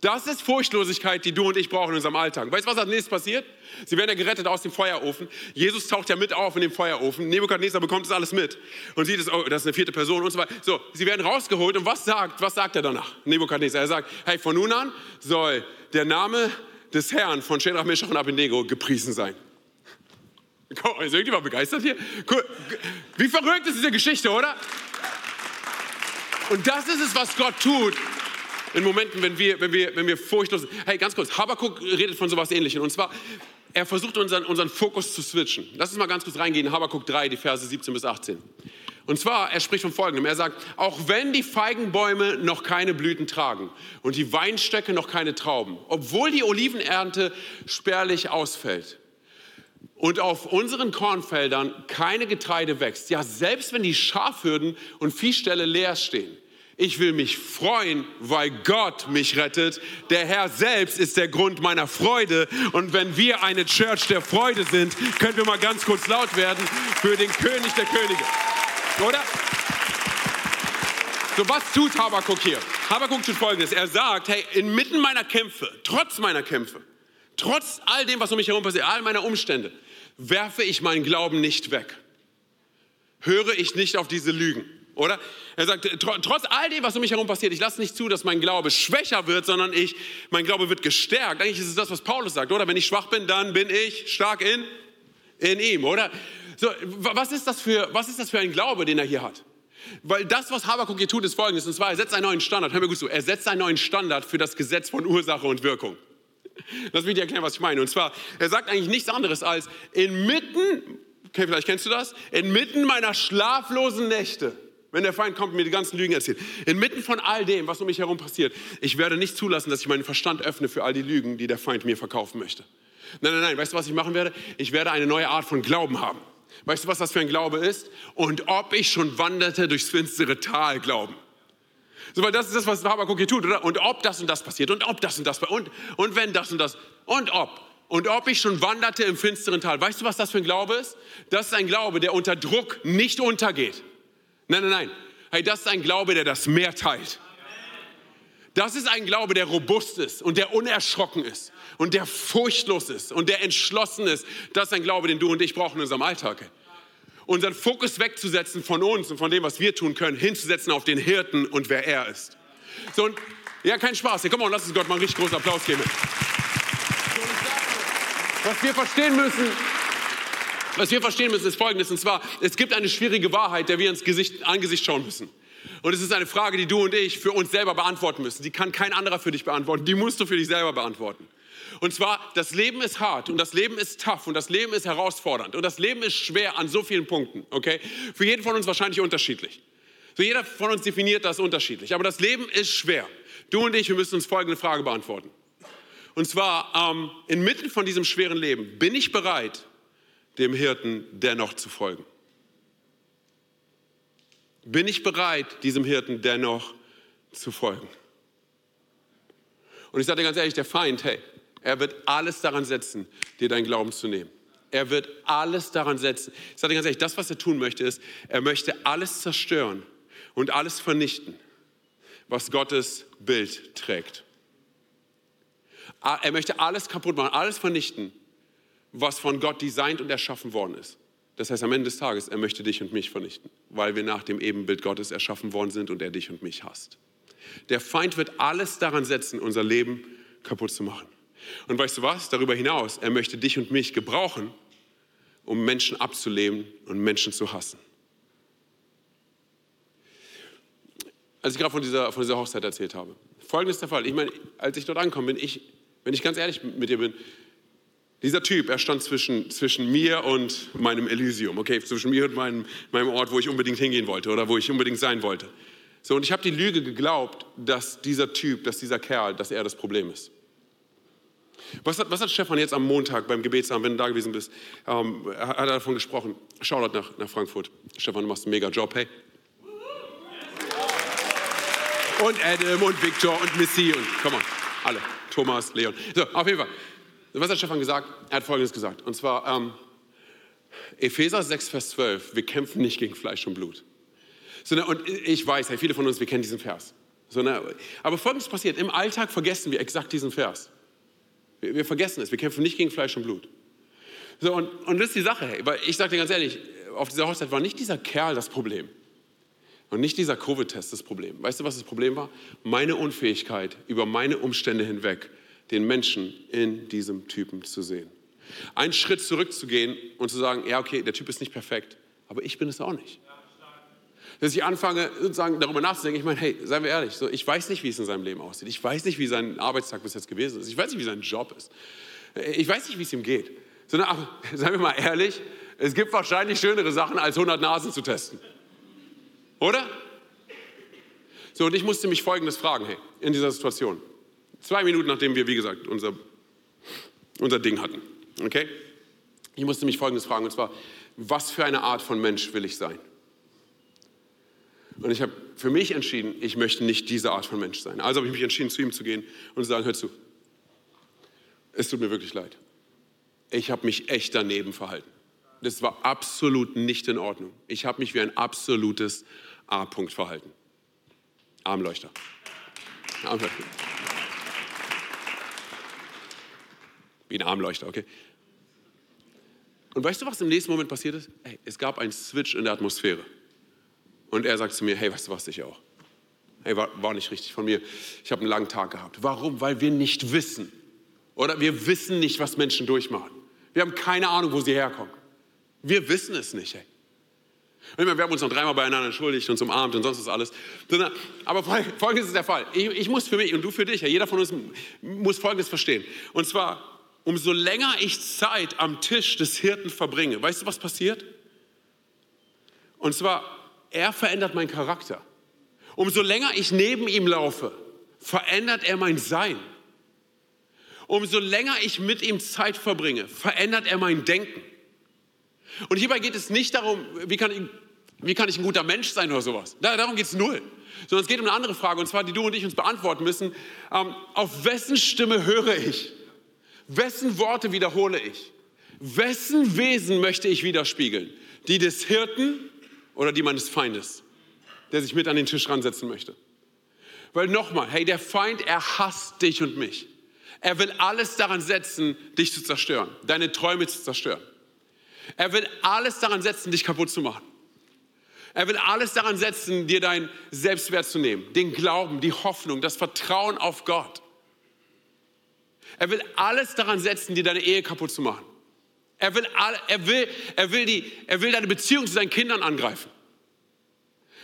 Das ist Furchtlosigkeit, die du und ich brauchen in unserem Alltag. Weißt du, was als nächstes passiert? Sie werden ja gerettet aus dem Feuerofen. Jesus taucht ja mit auf in dem Feuerofen. Nebukadnezar bekommt das alles mit und sieht es, oh, das ist eine vierte Person und so weiter. So, sie werden rausgeholt und was sagt, was sagt er danach? Nebukadnezar, er sagt, hey, von nun an soll der Name des Herrn von Shadrach, Meshach und Abednego gepriesen sein. Ist irgendjemand begeistert hier? Wie verrückt ist diese Geschichte, oder? Und das ist es, was Gott tut, in Momenten, wenn wir, wenn wir, wenn wir furchtlos sind. Hey, ganz kurz, Habakkuk redet von sowas Ähnlichem. Und zwar, er versucht unseren, unseren Fokus zu switchen. Lass uns mal ganz kurz reingehen in Habakkuk 3, die Verse 17 bis 18. Und zwar, er spricht von Folgendem. Er sagt, auch wenn die Feigenbäume noch keine Blüten tragen und die Weinstöcke noch keine Trauben, obwohl die Olivenernte spärlich ausfällt und auf unseren Kornfeldern keine Getreide wächst, ja selbst wenn die Schafhürden und Viehställe leer stehen, ich will mich freuen, weil Gott mich rettet. Der Herr selbst ist der Grund meiner Freude. Und wenn wir eine Church der Freude sind, können wir mal ganz kurz laut werden für den König der Könige. Oder? So, was tut Habakuk hier? Habakuk tut folgendes. Er sagt, hey, inmitten meiner Kämpfe, trotz meiner Kämpfe, trotz all dem, was um mich herum passiert, all meiner Umstände, werfe ich meinen Glauben nicht weg. Höre ich nicht auf diese Lügen. Oder? Er sagt, trotz all dem, was um mich herum passiert, ich lasse nicht zu, dass mein Glaube schwächer wird, sondern ich, mein Glaube wird gestärkt. Eigentlich ist es das, was Paulus sagt, oder? Wenn ich schwach bin, dann bin ich stark in, in ihm, oder? So, was ist das für, was ist das für ein Glaube, den er hier hat? Weil das, was Habakuk hier tut, ist folgendes, und zwar, er setzt einen neuen Standard, hör mir gut zu, er setzt einen neuen Standard für das Gesetz von Ursache und Wirkung. Lass mich dir erklären, was ich meine. Und zwar, er sagt eigentlich nichts anderes als, inmitten, okay, vielleicht kennst du das, inmitten meiner schlaflosen Nächte, wenn der Feind kommt und mir die ganzen Lügen erzählt. Inmitten von all dem, was um mich herum passiert, ich werde nicht zulassen, dass ich meinen Verstand öffne für all die Lügen, die der Feind mir verkaufen möchte. Nein, nein, nein. Weißt du, was ich machen werde? Ich werde eine neue Art von Glauben haben. Weißt du, was das für ein Glaube ist? Und ob ich schon wanderte durchs finstere Tal glauben. So, weil das ist das, was Habakuk hier tut, oder? Und ob das und das passiert und ob das und das und, und wenn das und das und ob. Und ob ich schon wanderte im finsteren Tal. Weißt du, was das für ein Glaube ist? Das ist ein Glaube, der unter Druck nicht untergeht. Nein, nein, nein. Hey, das ist ein Glaube, der das Meer teilt. Das ist ein Glaube, der robust ist und der unerschrocken ist und der furchtlos ist und der entschlossen ist. Das ist ein Glaube, den du und ich brauchen in unserem Alltag. Unseren Fokus wegzusetzen von uns und von dem, was wir tun können, hinzusetzen auf den Hirten und wer er ist. So, und, ja, kein Spaß. Komm mal, lass uns Gott mal einen richtig großen Applaus geben. Was wir verstehen müssen, was wir verstehen müssen, ist Folgendes, und zwar, es gibt eine schwierige Wahrheit, der wir ins Gesicht, Angesicht schauen müssen. Und es ist eine Frage, die du und ich für uns selber beantworten müssen. Die kann kein anderer für dich beantworten, die musst du für dich selber beantworten. Und zwar, das Leben ist hart und das Leben ist tough und das Leben ist herausfordernd und das Leben ist schwer an so vielen Punkten, okay? Für jeden von uns wahrscheinlich unterschiedlich. So jeder von uns definiert das unterschiedlich, aber das Leben ist schwer. Du und ich, wir müssen uns folgende Frage beantworten. Und zwar, ähm, inmitten von diesem schweren Leben, bin ich bereit, dem Hirten dennoch zu folgen? Bin ich bereit, diesem Hirten dennoch zu folgen? Und ich sage dir ganz ehrlich, der Feind, hey, er wird alles daran setzen, dir deinen Glauben zu nehmen. Er wird alles daran setzen. Ich sage dir ganz ehrlich, das, was er tun möchte, ist, er möchte alles zerstören und alles vernichten, was Gottes Bild trägt. Er möchte alles kaputt machen, alles vernichten, was von Gott designt und erschaffen worden ist. Das heißt, am Ende des Tages, er möchte dich und mich vernichten, weil wir nach dem Ebenbild Gottes erschaffen worden sind und er dich und mich hasst. Der Feind wird alles daran setzen, unser Leben kaputt zu machen. Und weißt du was? Darüber hinaus, er möchte dich und mich gebrauchen, um Menschen abzulehnen und Menschen zu hassen. Als ich gerade von dieser, von dieser Hochzeit erzählt habe. Folgendes der Fall. Ich meine, als ich dort angekommen bin, ich, wenn ich ganz ehrlich mit dir bin, dieser Typ, er stand zwischen, zwischen mir und meinem Elysium, okay, zwischen mir und meinem, meinem Ort, wo ich unbedingt hingehen wollte oder wo ich unbedingt sein wollte. So, und ich habe die Lüge geglaubt, dass dieser Typ, dass dieser Kerl, dass er das Problem ist. Was hat, was hat Stefan jetzt am Montag beim Gebetsabend, wenn du da gewesen bist, ähm, hat er davon gesprochen? Schau dort nach, nach Frankfurt. Stefan, du machst einen mega Job, hey. Und Adam und Victor und Missy und, komm mal, alle. Thomas, Leon. So, auf jeden Fall. Was hat Stefan gesagt? Er hat Folgendes gesagt. Und zwar, ähm, Epheser 6, Vers 12, wir kämpfen nicht gegen Fleisch und Blut. So, ne, und ich weiß, hey, viele von uns, wir kennen diesen Vers. So, ne, aber Folgendes passiert, im Alltag vergessen wir exakt diesen Vers. Wir, wir vergessen es, wir kämpfen nicht gegen Fleisch und Blut. So, und, und das ist die Sache, hey, weil ich sage dir ganz ehrlich, auf dieser Hochzeit war nicht dieser Kerl das Problem. Und nicht dieser Covid-Test das Problem. Weißt du, was das Problem war? Meine Unfähigkeit, über meine Umstände hinweg den Menschen in diesem Typen zu sehen. Einen Schritt zurückzugehen und zu sagen, ja, okay, der Typ ist nicht perfekt, aber ich bin es auch nicht. Dass ich anfange, sozusagen darüber nachzudenken, ich meine, hey, seien wir ehrlich, so, ich weiß nicht, wie es in seinem Leben aussieht. Ich weiß nicht, wie sein Arbeitstag bis jetzt gewesen ist. Ich weiß nicht, wie sein Job ist. Ich weiß nicht, wie es ihm geht. Sondern, aber, seien wir mal ehrlich, es gibt wahrscheinlich schönere Sachen, als 100 Nasen zu testen. Oder? So, und ich musste mich Folgendes fragen, hey, in dieser Situation. Zwei Minuten nachdem wir, wie gesagt, unser, unser Ding hatten. Okay? Ich musste mich Folgendes fragen, und zwar, was für eine Art von Mensch will ich sein? Und ich habe für mich entschieden, ich möchte nicht diese Art von Mensch sein. Also habe ich mich entschieden, zu ihm zu gehen und zu sagen, hör zu, es tut mir wirklich leid. Ich habe mich echt daneben verhalten. Das war absolut nicht in Ordnung. Ich habe mich wie ein absolutes A-Punkt verhalten. Armleuchter. Armleuchter. Wie ein Armleuchter, okay? Und weißt du, was im nächsten Moment passiert ist? Hey, es gab einen Switch in der Atmosphäre. Und er sagt zu mir, hey, weißt du was, ich auch. Hey, war, war nicht richtig von mir. Ich habe einen langen Tag gehabt. Warum? Weil wir nicht wissen. Oder wir wissen nicht, was Menschen durchmachen. Wir haben keine Ahnung, wo sie herkommen. Wir wissen es nicht. Hey. Wir haben uns noch dreimal beieinander entschuldigt, uns umarmt und sonst was alles. Aber folgendes ist der Fall. Ich, ich muss für mich und du für dich, jeder von uns muss Folgendes verstehen. Und zwar, umso länger ich Zeit am Tisch des Hirten verbringe, weißt du, was passiert? Und zwar, er verändert meinen Charakter. Umso länger ich neben ihm laufe, verändert er mein Sein. Umso länger ich mit ihm Zeit verbringe, verändert er mein Denken. Und hierbei geht es nicht darum, wie kann ich, wie kann ich ein guter Mensch sein oder sowas. Darum geht es null. Sondern es geht um eine andere Frage, und zwar die du und ich uns beantworten müssen. Ähm, auf wessen Stimme höre ich? Wessen Worte wiederhole ich? Wessen Wesen möchte ich widerspiegeln? Die des Hirten oder die meines Feindes, der sich mit an den Tisch ransetzen möchte. Weil nochmal, hey, der Feind, er hasst dich und mich. Er will alles daran setzen, dich zu zerstören, deine Träume zu zerstören. Er will alles daran setzen, dich kaputt zu machen. Er will alles daran setzen, dir deinen Selbstwert zu nehmen, den Glauben, die Hoffnung, das Vertrauen auf Gott. Er will alles daran setzen, dir deine Ehe kaputt zu machen. Er will, er will, er will, die, er will deine Beziehung zu seinen Kindern angreifen.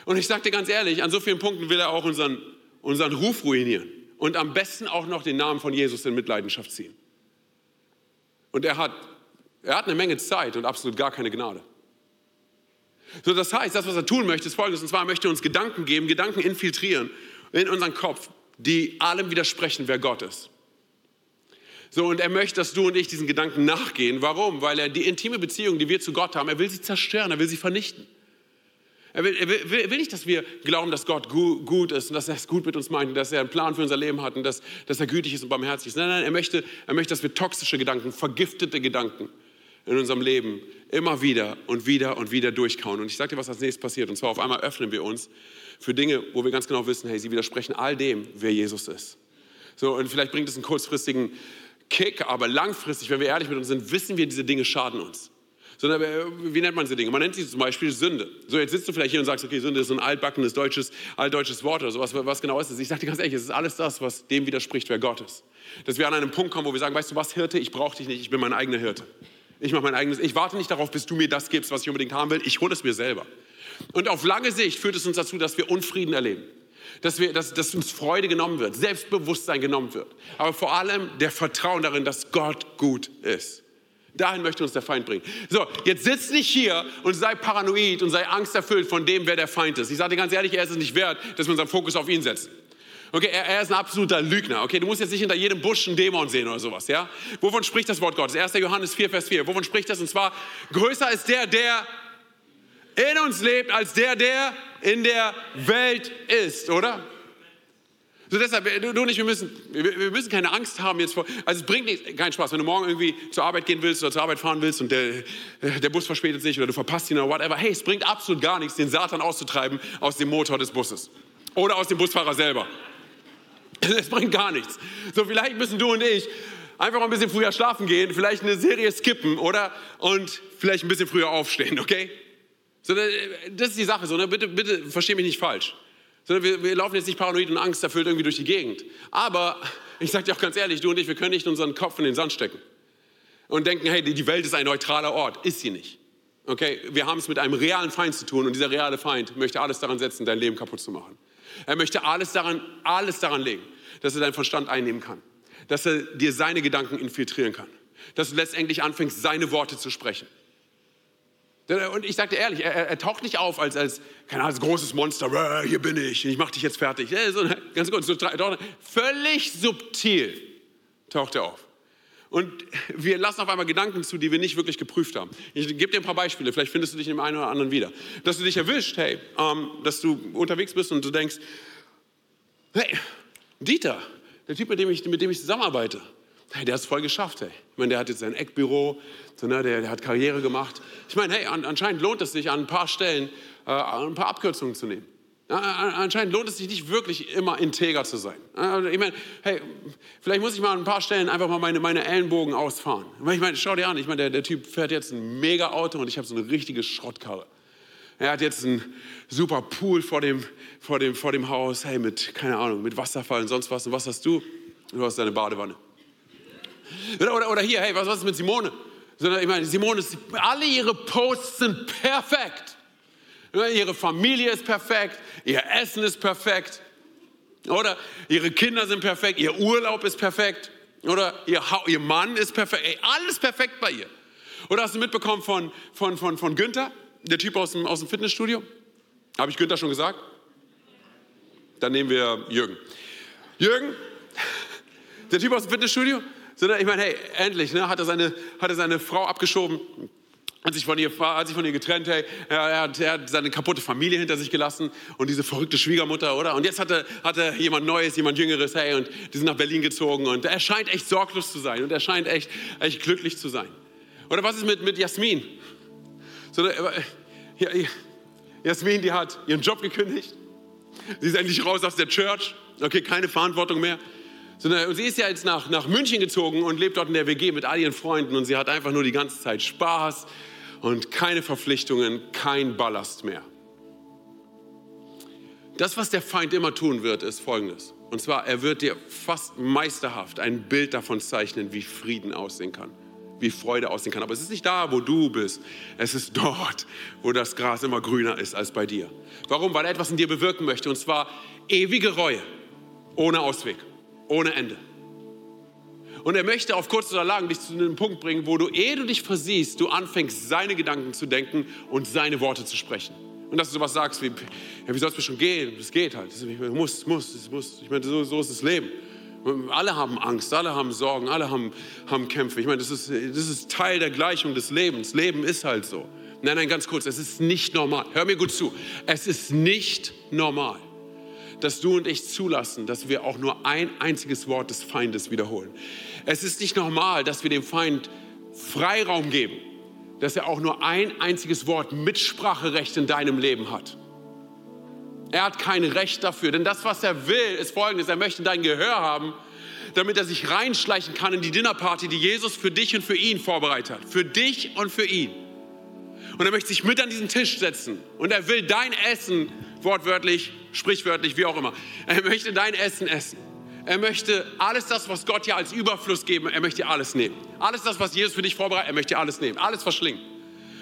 Und ich sage dir ganz ehrlich, an so vielen Punkten will er auch unseren, unseren Ruf ruinieren. Und am besten auch noch den Namen von Jesus in Mitleidenschaft ziehen. Und er hat, er hat eine Menge Zeit und absolut gar keine Gnade. So, das heißt, das, was er tun möchte, ist folgendes. Und zwar er möchte uns Gedanken geben, Gedanken infiltrieren in unseren Kopf, die allem widersprechen, wer Gott ist. So, und er möchte, dass du und ich diesen Gedanken nachgehen. Warum? Weil er die intime Beziehung, die wir zu Gott haben, er will sie zerstören, er will sie vernichten. Er will, er will, will nicht, dass wir glauben, dass Gott gut ist und dass er es gut mit uns meint und dass er einen Plan für unser Leben hat und dass, dass er gütig ist und barmherzig ist. Nein, nein, er möchte, er möchte, dass wir toxische Gedanken, vergiftete Gedanken in unserem Leben immer wieder und wieder und wieder durchkauen. Und ich sage dir, was als nächstes passiert. Und zwar auf einmal öffnen wir uns für Dinge, wo wir ganz genau wissen, hey, sie widersprechen all dem, wer Jesus ist. So, und vielleicht bringt es einen kurzfristigen Kick, aber langfristig, wenn wir ehrlich mit uns sind, wissen wir, diese Dinge schaden uns. Sondern, äh, wie nennt man diese Dinge? Man nennt sie zum Beispiel Sünde. So, jetzt sitzt du vielleicht hier und sagst, okay, Sünde ist so ein altbackenes deutsches, altdeutsches Wort oder sowas. Was genau ist es? Ich sage dir ganz ehrlich, es ist alles das, was dem widerspricht, wer Gott ist. Dass wir an einem Punkt kommen, wo wir sagen, weißt du was, Hirte, ich brauche dich nicht, ich bin mein eigener Hirte. Ich mache mein eigenes, ich warte nicht darauf, bis du mir das gibst, was ich unbedingt haben will, ich hole es mir selber. Und auf lange Sicht führt es uns dazu, dass wir Unfrieden erleben dass, wir, dass, dass uns Freude genommen wird, Selbstbewusstsein genommen wird. Aber vor allem der Vertrauen darin, dass Gott gut ist. Dahin möchte uns der Feind bringen. So, jetzt sitz nicht hier und sei paranoid und sei angsterfüllt von dem, wer der Feind ist. Ich sage dir ganz ehrlich, er ist es nicht wert, dass wir unseren Fokus auf ihn setzen. Okay, er, er, ist ein absoluter Lügner. Okay, du musst jetzt nicht hinter jedem Busch einen Dämon sehen oder sowas, ja? Wovon spricht das Wort Gottes? 1. Johannes 4, Vers 4. Wovon spricht das? Und zwar, größer ist der, der in uns lebt, als der, der in der Welt ist, oder? So deshalb, du und ich, wir müssen, wir müssen keine Angst haben jetzt vor, also es bringt nicht, keinen Spaß, wenn du morgen irgendwie zur Arbeit gehen willst oder zur Arbeit fahren willst und der, der Bus verspätet sich oder du verpasst ihn oder whatever. Hey, es bringt absolut gar nichts, den Satan auszutreiben aus dem Motor des Busses oder aus dem Busfahrer selber. Es bringt gar nichts. So, vielleicht müssen du und ich einfach mal ein bisschen früher schlafen gehen, vielleicht eine Serie skippen, oder? Und vielleicht ein bisschen früher aufstehen, okay? So, das ist die Sache, so, ne? bitte, bitte versteh mich nicht falsch. Sondern wir, wir laufen jetzt nicht paranoid und angsterfüllt irgendwie durch die Gegend. Aber ich sage dir auch ganz ehrlich, du und ich, wir können nicht unseren Kopf in den Sand stecken und denken, hey, die Welt ist ein neutraler Ort. Ist sie nicht. Okay, wir haben es mit einem realen Feind zu tun und dieser reale Feind möchte alles daran setzen, dein Leben kaputt zu machen. Er möchte alles daran, alles daran legen, dass er deinen Verstand einnehmen kann, dass er dir seine Gedanken infiltrieren kann, dass du letztendlich anfängst, seine Worte zu sprechen. Und ich sagte ehrlich, er, er, taucht nicht auf als, als, keine Ahnung, als großes Monster, hier bin ich, ich mach dich jetzt fertig. Ganz gut, so, völlig subtil taucht er auf. Und wir lassen auf einmal Gedanken zu, die wir nicht wirklich geprüft haben. Ich gebe dir ein paar Beispiele, vielleicht findest du dich in dem einen oder anderen wieder. Dass du dich erwischt, hey, ähm, dass du unterwegs bist und du denkst, hey, Dieter, der Typ, mit dem ich, mit dem ich zusammenarbeite, hey, der hat es voll geschafft, hey. Ich meine, der hat jetzt sein Eckbüro, so, ne, der, der, hat Karriere gemacht. Ich meine, hey, an, anscheinend lohnt es sich an ein paar Stellen, äh, ein paar Abkürzungen zu nehmen. Anscheinend lohnt es sich nicht wirklich immer integer zu sein. Also, ich meine, hey, vielleicht muss ich mal an ein paar Stellen einfach mal meine, meine Ellenbogen ausfahren. Ich meine, schau dir an, ich meine, der, der Typ fährt jetzt ein mega Auto und ich habe so eine richtige Schrottkarre. Er hat jetzt einen super Pool vor dem, vor dem, vor dem Haus, hey, mit, keine Ahnung, mit Wasserfall und sonst was. Und was hast du? Du hast deine Badewanne. Oder, oder, oder hier, hey, was, was ist mit Simone? Ich meine, Simone, alle ihre Posts sind perfekt. Ihre Familie ist perfekt, ihr Essen ist perfekt, oder ihre Kinder sind perfekt, ihr Urlaub ist perfekt, oder ihr, ihr Mann ist perfekt, Ey, alles perfekt bei ihr. Oder hast du mitbekommen von, von, von, von Günther, der Typ aus dem, aus dem Fitnessstudio? Habe ich Günther schon gesagt? Dann nehmen wir Jürgen. Jürgen, der Typ aus dem Fitnessstudio, ich meine, hey, endlich ne, hat, er seine, hat er seine Frau abgeschoben hat sich von ihr, hat sich von ihr getrennt, hey, er, hat, er hat seine kaputte Familie hinter sich gelassen und diese verrückte Schwiegermutter, oder? Und jetzt hat er, hat er jemand Neues, jemand Jüngeres, hey, und die sind nach Berlin gezogen und er scheint echt sorglos zu sein und er scheint echt, echt glücklich zu sein. Oder was ist mit, mit Jasmin? So, ja, Jasmin, die hat ihren Job gekündigt, sie ist endlich raus aus der Church, okay, keine Verantwortung mehr. Sondern sie ist ja jetzt nach, nach München gezogen und lebt dort in der WG mit all ihren Freunden und sie hat einfach nur die ganze Zeit Spaß und keine Verpflichtungen, kein Ballast mehr. Das, was der Feind immer tun wird, ist Folgendes. Und zwar, er wird dir fast meisterhaft ein Bild davon zeichnen, wie Frieden aussehen kann, wie Freude aussehen kann. Aber es ist nicht da, wo du bist. Es ist dort, wo das Gras immer grüner ist als bei dir. Warum? Weil er etwas in dir bewirken möchte. Und zwar ewige Reue, ohne Ausweg, ohne Ende. Und er möchte auf kurz oder lang dich zu einem Punkt bringen, wo du, ehe du dich versiehst, du anfängst, seine Gedanken zu denken und seine Worte zu sprechen. Und dass du sowas sagst wie, ja, wie soll es mir schon gehen? Es geht halt. Ich muss, muss, muss. Ich meine, so, so ist das Leben. Alle haben Angst, alle haben Sorgen, alle haben, haben Kämpfe. Ich meine, das ist, das ist Teil der Gleichung des Lebens. Leben ist halt so. Nein, nein, ganz kurz, es ist nicht normal. Hör mir gut zu. Es ist nicht normal dass du und ich zulassen, dass wir auch nur ein einziges Wort des Feindes wiederholen. Es ist nicht normal, dass wir dem Feind Freiraum geben, dass er auch nur ein einziges Wort Mitspracherecht in deinem Leben hat. Er hat kein Recht dafür, denn das, was er will, ist folgendes. Er möchte dein Gehör haben, damit er sich reinschleichen kann in die Dinnerparty, die Jesus für dich und für ihn vorbereitet hat. Für dich und für ihn. Und er möchte sich mit an diesen Tisch setzen. Und er will dein Essen, wortwörtlich, sprichwörtlich, wie auch immer. Er möchte dein Essen essen. Er möchte alles das, was Gott dir als Überfluss geben, er möchte alles nehmen. Alles das, was Jesus für dich vorbereitet, er möchte alles nehmen. Alles verschlingen.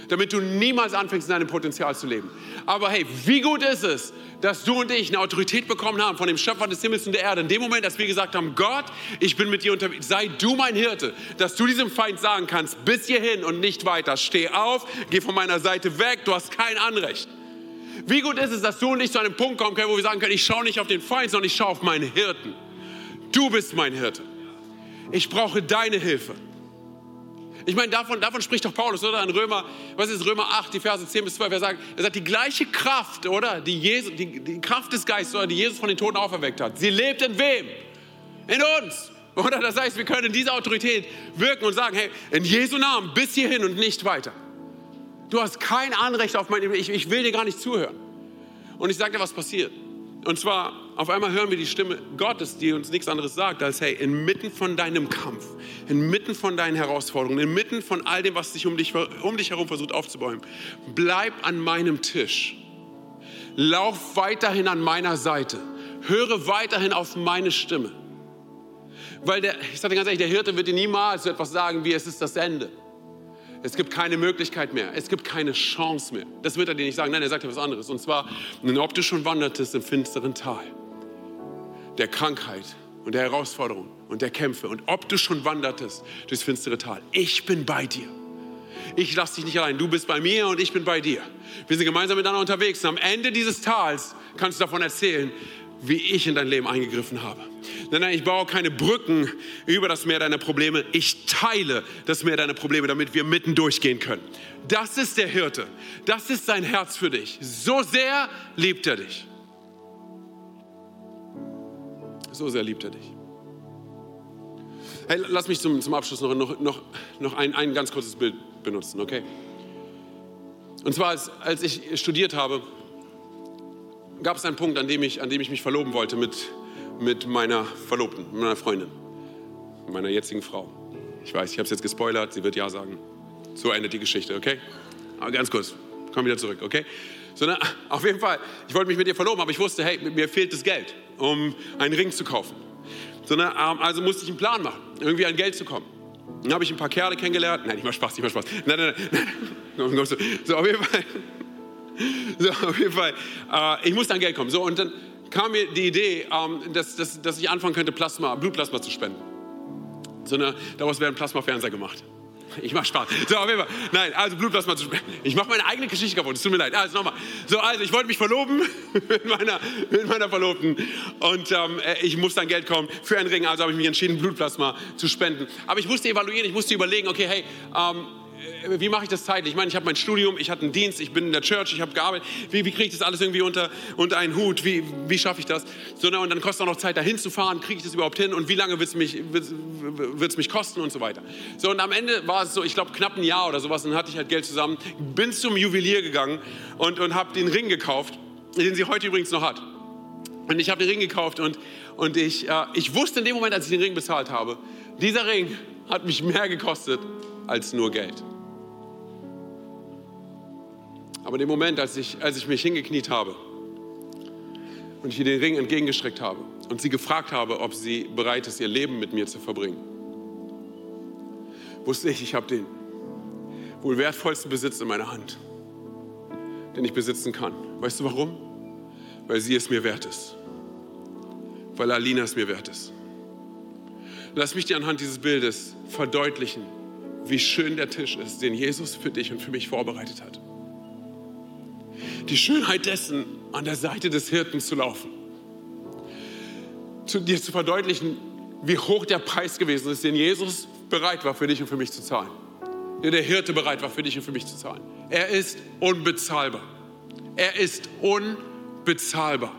Damit du niemals anfängst, in deinem Potenzial zu leben. Aber hey, wie gut ist es, dass du und ich eine Autorität bekommen haben von dem Schöpfer des Himmels und der Erde. In dem Moment, dass wir gesagt haben, Gott, ich bin mit dir unterwegs, sei du mein Hirte, dass du diesem Feind sagen kannst, bis hierhin und nicht weiter. Steh auf, geh von meiner Seite weg, du hast kein Anrecht. Wie gut ist es, dass du und ich zu einem Punkt kommen können, wo wir sagen können, ich schaue nicht auf den Feind, sondern ich schaue auf meinen Hirten. Du bist mein Hirte. Ich brauche deine Hilfe. Ich meine, davon, davon spricht doch Paulus, oder? In Römer, was ist Römer 8, die Verse 10 bis 12, er sagt, er sagt, die gleiche Kraft, oder? Die, Jesus, die, die Kraft des Geistes, oder? Die Jesus von den Toten auferweckt hat. Sie lebt in wem? In uns. Oder? Das heißt, wir können in dieser Autorität wirken und sagen, hey, in Jesu Namen bis hierhin und nicht weiter. Du hast kein Anrecht auf mein, ich, ich will dir gar nicht zuhören. Und ich sage dir, was passiert. Und zwar, auf einmal hören wir die Stimme Gottes, die uns nichts anderes sagt, als hey, inmitten von deinem Kampf, inmitten von deinen Herausforderungen, inmitten von all dem, was sich um dich, um dich herum versucht aufzubäumen, bleib an meinem Tisch. Lauf weiterhin an meiner Seite. Höre weiterhin auf meine Stimme. Weil der, ich sage ganz ehrlich, der Hirte wird dir niemals so etwas sagen, wie es ist das Ende. Es gibt keine Möglichkeit mehr. Es gibt keine Chance mehr. Das wird er dir nicht sagen. Nein, er sagt dir was anderes. Und zwar, ob du schon wandertest im finsteren Tal der Krankheit und der Herausforderung und der Kämpfe und ob du schon wandertest durchs finstere Tal. Ich bin bei dir. Ich lasse dich nicht allein. Du bist bei mir und ich bin bei dir. Wir sind gemeinsam miteinander unterwegs. Und am Ende dieses Tals kannst du davon erzählen, wie ich in dein Leben eingegriffen habe. Nein, nein, ich baue keine Brücken über das Meer deiner Probleme. Ich teile das Meer deiner Probleme, damit wir mitten durchgehen können. Das ist der Hirte. Das ist sein Herz für dich. So sehr liebt er dich. So sehr liebt er dich. Hey, lass mich zum, zum Abschluss noch, noch, noch, noch ein, ein ganz kurzes Bild benutzen, okay? Und zwar, als, als ich studiert habe, gab es einen Punkt, an dem ich, an dem ich mich verloben wollte mit, mit meiner Verlobten, meiner Freundin, meiner jetzigen Frau. Ich weiß, ich habe es jetzt gespoilert, sie wird Ja sagen. So endet die Geschichte, okay? Aber ganz kurz, komm wieder zurück, okay? So, na, auf jeden Fall, ich wollte mich mit ihr verloben, aber ich wusste, hey, mir fehlt das Geld, um einen Ring zu kaufen. So, na, ähm, also musste ich einen Plan machen, irgendwie an Geld zu kommen. Dann habe ich ein paar Kerle kennengelernt. Nein, nicht mal Spaß, nicht mal Spaß. Nein, nein, nein. So, auf jeden Fall. So, auf jeden Fall. Äh, ich musste an Geld kommen. So, und dann kam mir die Idee, ähm, dass, dass, dass ich anfangen könnte, Plasma, Blutplasma zu spenden. So, ne, daraus wäre ein Plasmafernseher gemacht. Ich mache Spaß. So, auf jeden Fall. Nein, also Blutplasma zu spenden. Ich mache meine eigene Geschichte kaputt. Es tut mir leid. Also nochmal. So, also ich wollte mich verloben mit meiner, mit meiner Verlobten und ähm, ich musste an Geld kommen für einen Ring. Also habe ich mich entschieden, Blutplasma zu spenden. Aber ich musste evaluieren. Ich musste überlegen, okay, hey, ähm, äh, wie mache ich das zeitlich? Ich meine, ich habe mein Studium, ich hatte einen Dienst, ich bin in der Church, ich habe gearbeitet. Wie, wie kriege ich das alles irgendwie unter, unter einen Hut? Wie, wie schaffe ich das? So, na, und dann kostet auch noch Zeit, dahin zu fahren. Kriege ich das überhaupt hin? Und wie lange wird es mich, wird's, mich kosten und so weiter? So, und am Ende war es so, ich glaube, knapp ein Jahr oder sowas. Dann hatte ich halt Geld zusammen, bin zum Juwelier gegangen und, und habe den Ring gekauft, den sie heute übrigens noch hat. Und ich habe den Ring gekauft und, und ich, äh, ich wusste in dem Moment, als ich den Ring bezahlt habe, dieser Ring hat mich mehr gekostet als nur Geld. Aber in dem Moment, als ich, als ich mich hingekniet habe und ich ihr den Ring entgegengestreckt habe und sie gefragt habe, ob sie bereit ist, ihr Leben mit mir zu verbringen, wusste ich, ich habe den wohl wertvollsten Besitz in meiner Hand, den ich besitzen kann. Weißt du warum? Weil sie es mir wert ist. Weil Alina es mir wert ist. Lass mich dir anhand dieses Bildes verdeutlichen, wie schön der Tisch ist, den Jesus für dich und für mich vorbereitet hat die Schönheit dessen, an der Seite des Hirten zu laufen. Zu dir zu verdeutlichen, wie hoch der Preis gewesen ist, den Jesus bereit war für dich und für mich zu zahlen. Den der Hirte bereit war für dich und für mich zu zahlen. Er ist unbezahlbar. Er ist unbezahlbar.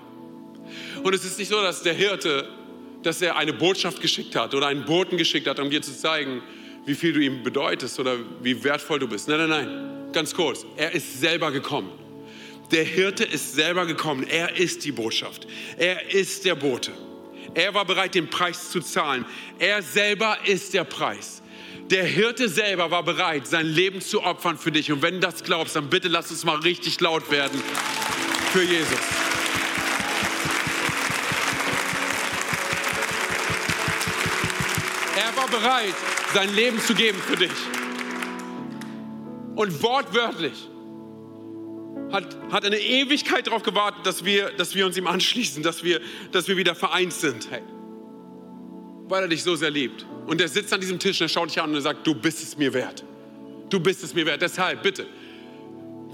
Und es ist nicht so, dass der Hirte, dass er eine Botschaft geschickt hat oder einen Boten geschickt hat, um dir zu zeigen, wie viel du ihm bedeutest oder wie wertvoll du bist. Nein, nein, nein. Ganz kurz. Er ist selber gekommen. Der Hirte ist selber gekommen. Er ist die Botschaft. Er ist der Bote. Er war bereit, den Preis zu zahlen. Er selber ist der Preis. Der Hirte selber war bereit, sein Leben zu opfern für dich. Und wenn du das glaubst, dann bitte lass es mal richtig laut werden für Jesus. Er war bereit, sein Leben zu geben für dich. Und wortwörtlich hat, hat eine Ewigkeit darauf gewartet, dass wir, dass wir uns ihm anschließen, dass wir, dass wir wieder vereint sind. Hey. Weil er dich so sehr liebt. Und er sitzt an diesem Tisch und er schaut dich an und er sagt, du bist es mir wert. Du bist es mir wert. Deshalb, bitte,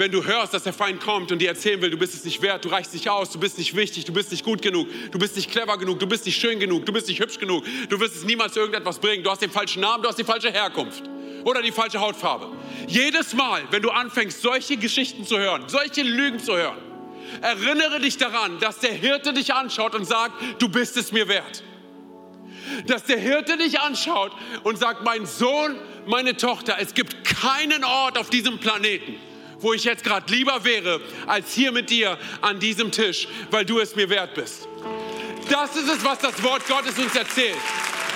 wenn du hörst, dass der Feind kommt und dir erzählen will, du bist es nicht wert, du reichst nicht aus, du bist nicht wichtig, du bist nicht gut genug, du bist nicht clever genug, du bist nicht schön genug, du bist nicht hübsch genug, du wirst es niemals irgendetwas bringen, du hast den falschen Namen, du hast die falsche Herkunft oder die falsche Hautfarbe. Jedes Mal, wenn du anfängst, solche Geschichten zu hören, solche Lügen zu hören, erinnere dich daran, dass der Hirte dich anschaut und sagt, du bist es mir wert. Dass der Hirte dich anschaut und sagt, mein Sohn, meine Tochter, es gibt keinen Ort auf diesem Planeten, wo ich jetzt gerade lieber wäre, als hier mit dir an diesem Tisch, weil du es mir wert bist. Das ist es, was das Wort Gottes uns erzählt.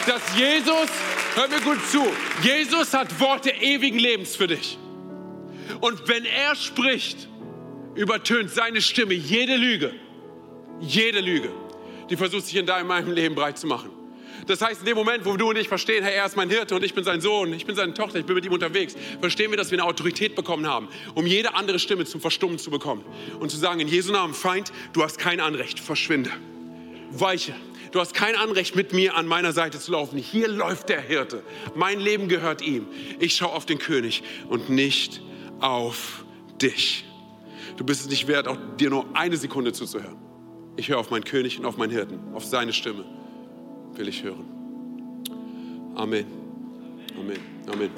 Dass Jesus Hör mir gut zu. Jesus hat Worte ewigen Lebens für dich. Und wenn er spricht, übertönt seine Stimme jede Lüge. Jede Lüge, die versucht sich in deinem Leben breit zu machen. Das heißt, in dem Moment, wo du und ich verstehen, hey, er ist mein Hirte und ich bin sein Sohn, ich bin seine Tochter, ich bin mit ihm unterwegs, verstehen wir, dass wir eine Autorität bekommen haben, um jede andere Stimme zum Verstummen zu bekommen und zu sagen, in Jesu Namen, Feind, du hast kein Anrecht, verschwinde. Weiche, Du hast kein Anrecht, mit mir an meiner Seite zu laufen. Hier läuft der Hirte. Mein Leben gehört ihm. Ich schaue auf den König und nicht auf dich. Du bist es nicht wert, auch dir nur eine Sekunde zuzuhören. Ich höre auf meinen König und auf meinen Hirten, auf seine Stimme will ich hören. Amen. Amen. Amen.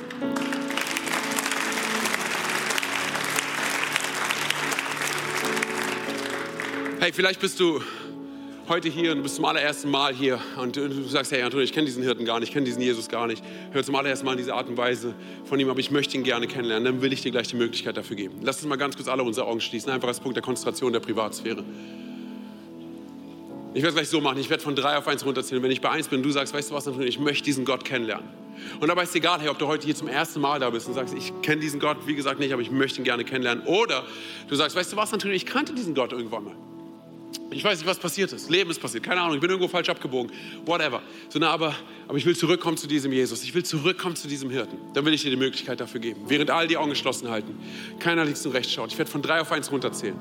Hey, vielleicht bist du heute hier und du bist zum allerersten Mal hier und du sagst, hey Antonio, ich kenne diesen Hirten gar nicht, ich kenne diesen Jesus gar nicht, hör zum allerersten Mal in diese Art und Weise von ihm, aber ich möchte ihn gerne kennenlernen, dann will ich dir gleich die Möglichkeit dafür geben. Lass uns mal ganz kurz alle unsere Augen schließen, einfach als Punkt der Konzentration der Privatsphäre. Ich werde es gleich so machen, ich werde von drei auf eins runterzählen. Wenn ich bei eins bin, du sagst, weißt du was, Antonio, ich möchte diesen Gott kennenlernen. Und dabei ist es egal, hey, ob du heute hier zum ersten Mal da bist und sagst, ich kenne diesen Gott, wie gesagt, nicht, aber ich möchte ihn gerne kennenlernen. Oder du sagst, weißt du was, Antonio, ich kannte diesen Gott irgendwann mal. Ich weiß nicht, was passiert ist. Leben ist passiert. Keine Ahnung, ich bin irgendwo falsch abgebogen. Whatever. So, na, aber, aber ich will zurückkommen zu diesem Jesus. Ich will zurückkommen zu diesem Hirten. Dann will ich dir die Möglichkeit dafür geben. Während all die Augen geschlossen halten. Keiner links und rechts schaut. Ich werde von drei auf eins runterzählen.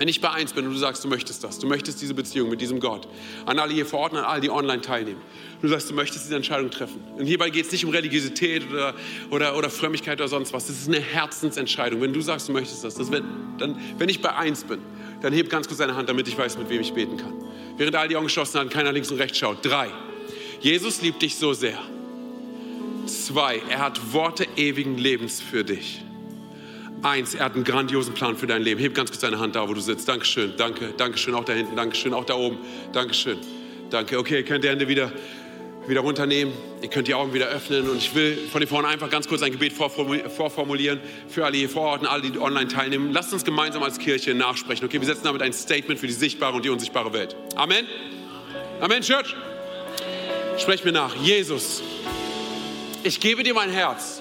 Wenn ich bei eins bin und du sagst, du möchtest das, du möchtest diese Beziehung mit diesem Gott, an alle hier vor Ort, an alle, die online teilnehmen, du sagst, du möchtest diese Entscheidung treffen. Und hierbei geht es nicht um Religiosität oder, oder, oder Frömmigkeit oder sonst was. Das ist eine Herzensentscheidung. Wenn du sagst, du möchtest das, das wird, dann, wenn ich bei eins bin, dann heb ganz kurz deine Hand, damit ich weiß, mit wem ich beten kann. Während all die Augen geschlossen haben, keiner links und rechts schaut. Drei. Jesus liebt dich so sehr. Zwei. Er hat Worte ewigen Lebens für dich. Eins, er hat einen grandiosen Plan für dein Leben. Heb ganz kurz deine Hand da, wo du sitzt. Dankeschön, danke, Dankeschön, auch da hinten, Dankeschön, auch da oben. Dankeschön, danke. Okay, ihr könnt die Hände wieder, wieder runternehmen. Ihr könnt die Augen wieder öffnen. Und ich will von hier vorne einfach ganz kurz ein Gebet vorformulieren für alle hier vor Ort und alle, die online teilnehmen. Lasst uns gemeinsam als Kirche nachsprechen. Okay, wir setzen damit ein Statement für die sichtbare und die unsichtbare Welt. Amen. Amen, Church. Sprech mir nach. Jesus, ich gebe dir mein Herz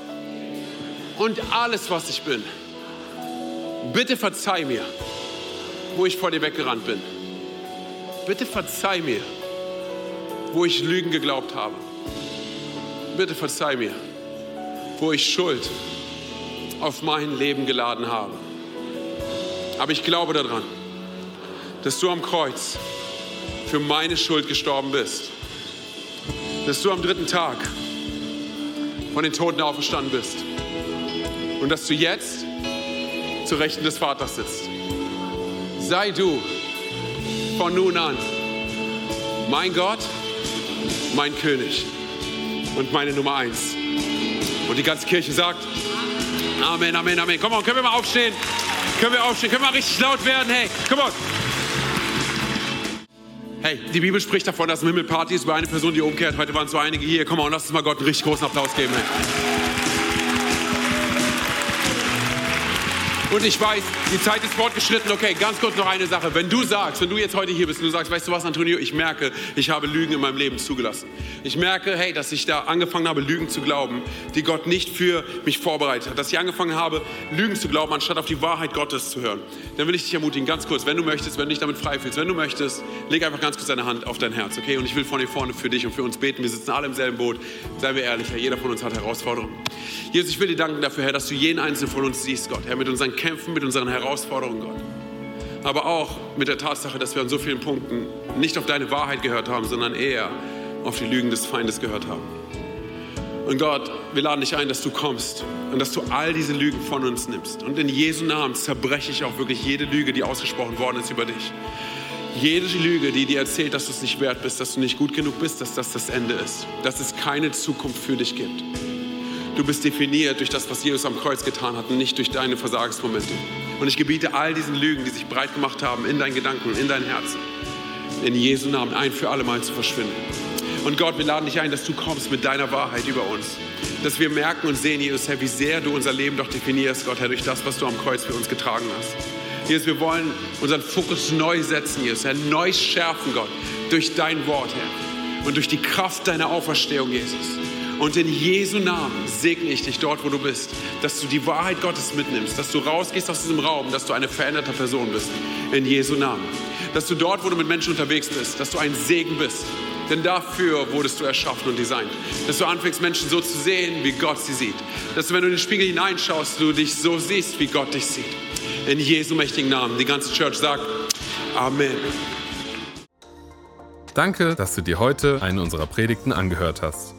und alles, was ich bin. Bitte verzeih mir, wo ich vor dir weggerannt bin. Bitte verzeih mir, wo ich Lügen geglaubt habe. Bitte verzeih mir, wo ich Schuld auf mein Leben geladen habe. Aber ich glaube daran, dass du am Kreuz für meine Schuld gestorben bist. Dass du am dritten Tag von den Toten auferstanden bist. Und dass du jetzt zu Rechten des Vaters sitzt. Sei du von nun an mein Gott, mein König und meine Nummer eins. Und die ganze Kirche sagt, Amen, Amen, Amen. Komm on, können wir mal aufstehen? Können wir aufstehen? Können wir mal richtig laut werden? Hey, komm on. Hey, die Bibel spricht davon, dass im Himmel Party ist über eine Person, die umkehrt. Heute waren so einige hier. Komm on, lass uns mal Gott einen richtig großen Applaus geben. Hey. Und ich weiß, die Zeit ist fortgeschritten. Okay, ganz kurz noch eine Sache. Wenn du sagst, wenn du jetzt heute hier bist und du sagst, weißt du was, Antonio, ich merke, ich habe Lügen in meinem Leben zugelassen. Ich merke, hey, dass ich da angefangen habe, Lügen zu glauben, die Gott nicht für mich vorbereitet hat. Dass ich angefangen habe, Lügen zu glauben, anstatt auf die Wahrheit Gottes zu hören. Dann will ich dich ermutigen, ganz kurz, wenn du möchtest, wenn du dich damit frei fühlst, wenn du möchtest, leg einfach ganz kurz deine Hand auf dein Herz, okay? Und ich will von hier vorne für dich und für uns beten. Wir sitzen alle im selben Boot. Seien wir ehrlich, Herr, jeder von uns hat Herausforderungen. Jesus, ich will dir danken dafür, Herr, dass du jeden einzelnen von uns siehst, Gott. Herr, mit unseren Kämpfen, mit unseren Herausforderungen, Gott. Aber auch mit der Tatsache, dass wir an so vielen Punkten nicht auf deine Wahrheit gehört haben, sondern eher auf die Lügen des Feindes gehört haben. Und Gott, wir laden dich ein, dass du kommst und dass du all diese Lügen von uns nimmst. Und in Jesu Namen zerbreche ich auch wirklich jede Lüge, die ausgesprochen worden ist über dich. Jede Lüge, die dir erzählt, dass du es nicht wert bist, dass du nicht gut genug bist, dass das das Ende ist, dass es keine Zukunft für dich gibt. Du bist definiert durch das, was Jesus am Kreuz getan hat und nicht durch deine Versagensmomente. Und ich gebiete all diesen Lügen, die sich breit gemacht haben, in deinen Gedanken, in dein Herzen, in Jesu Namen ein für alle Mal zu verschwinden. Und Gott, wir laden dich ein, dass du kommst mit deiner Wahrheit über uns. Dass wir merken und sehen, Jesus, Herr, wie sehr du unser Leben doch definierst, Gott, Herr, durch das, was du am Kreuz für uns getragen hast. Jesus, wir wollen unseren Fokus neu setzen, Jesus, Herr, neu schärfen, Gott, durch dein Wort, Herr. Und durch die Kraft deiner Auferstehung, Jesus. Und in Jesu Namen segne ich dich dort, wo du bist, dass du die Wahrheit Gottes mitnimmst, dass du rausgehst aus diesem Raum, dass du eine veränderte Person bist. In Jesu Namen. Dass du dort, wo du mit Menschen unterwegs bist, dass du ein Segen bist. Denn dafür wurdest du erschaffen und designt. Dass du anfängst, Menschen so zu sehen, wie Gott sie sieht. Dass du, wenn du in den Spiegel hineinschaust, du dich so siehst, wie Gott dich sieht. In Jesu mächtigen Namen. Die ganze Church sagt Amen. Danke, dass du dir heute eine unserer Predigten angehört hast.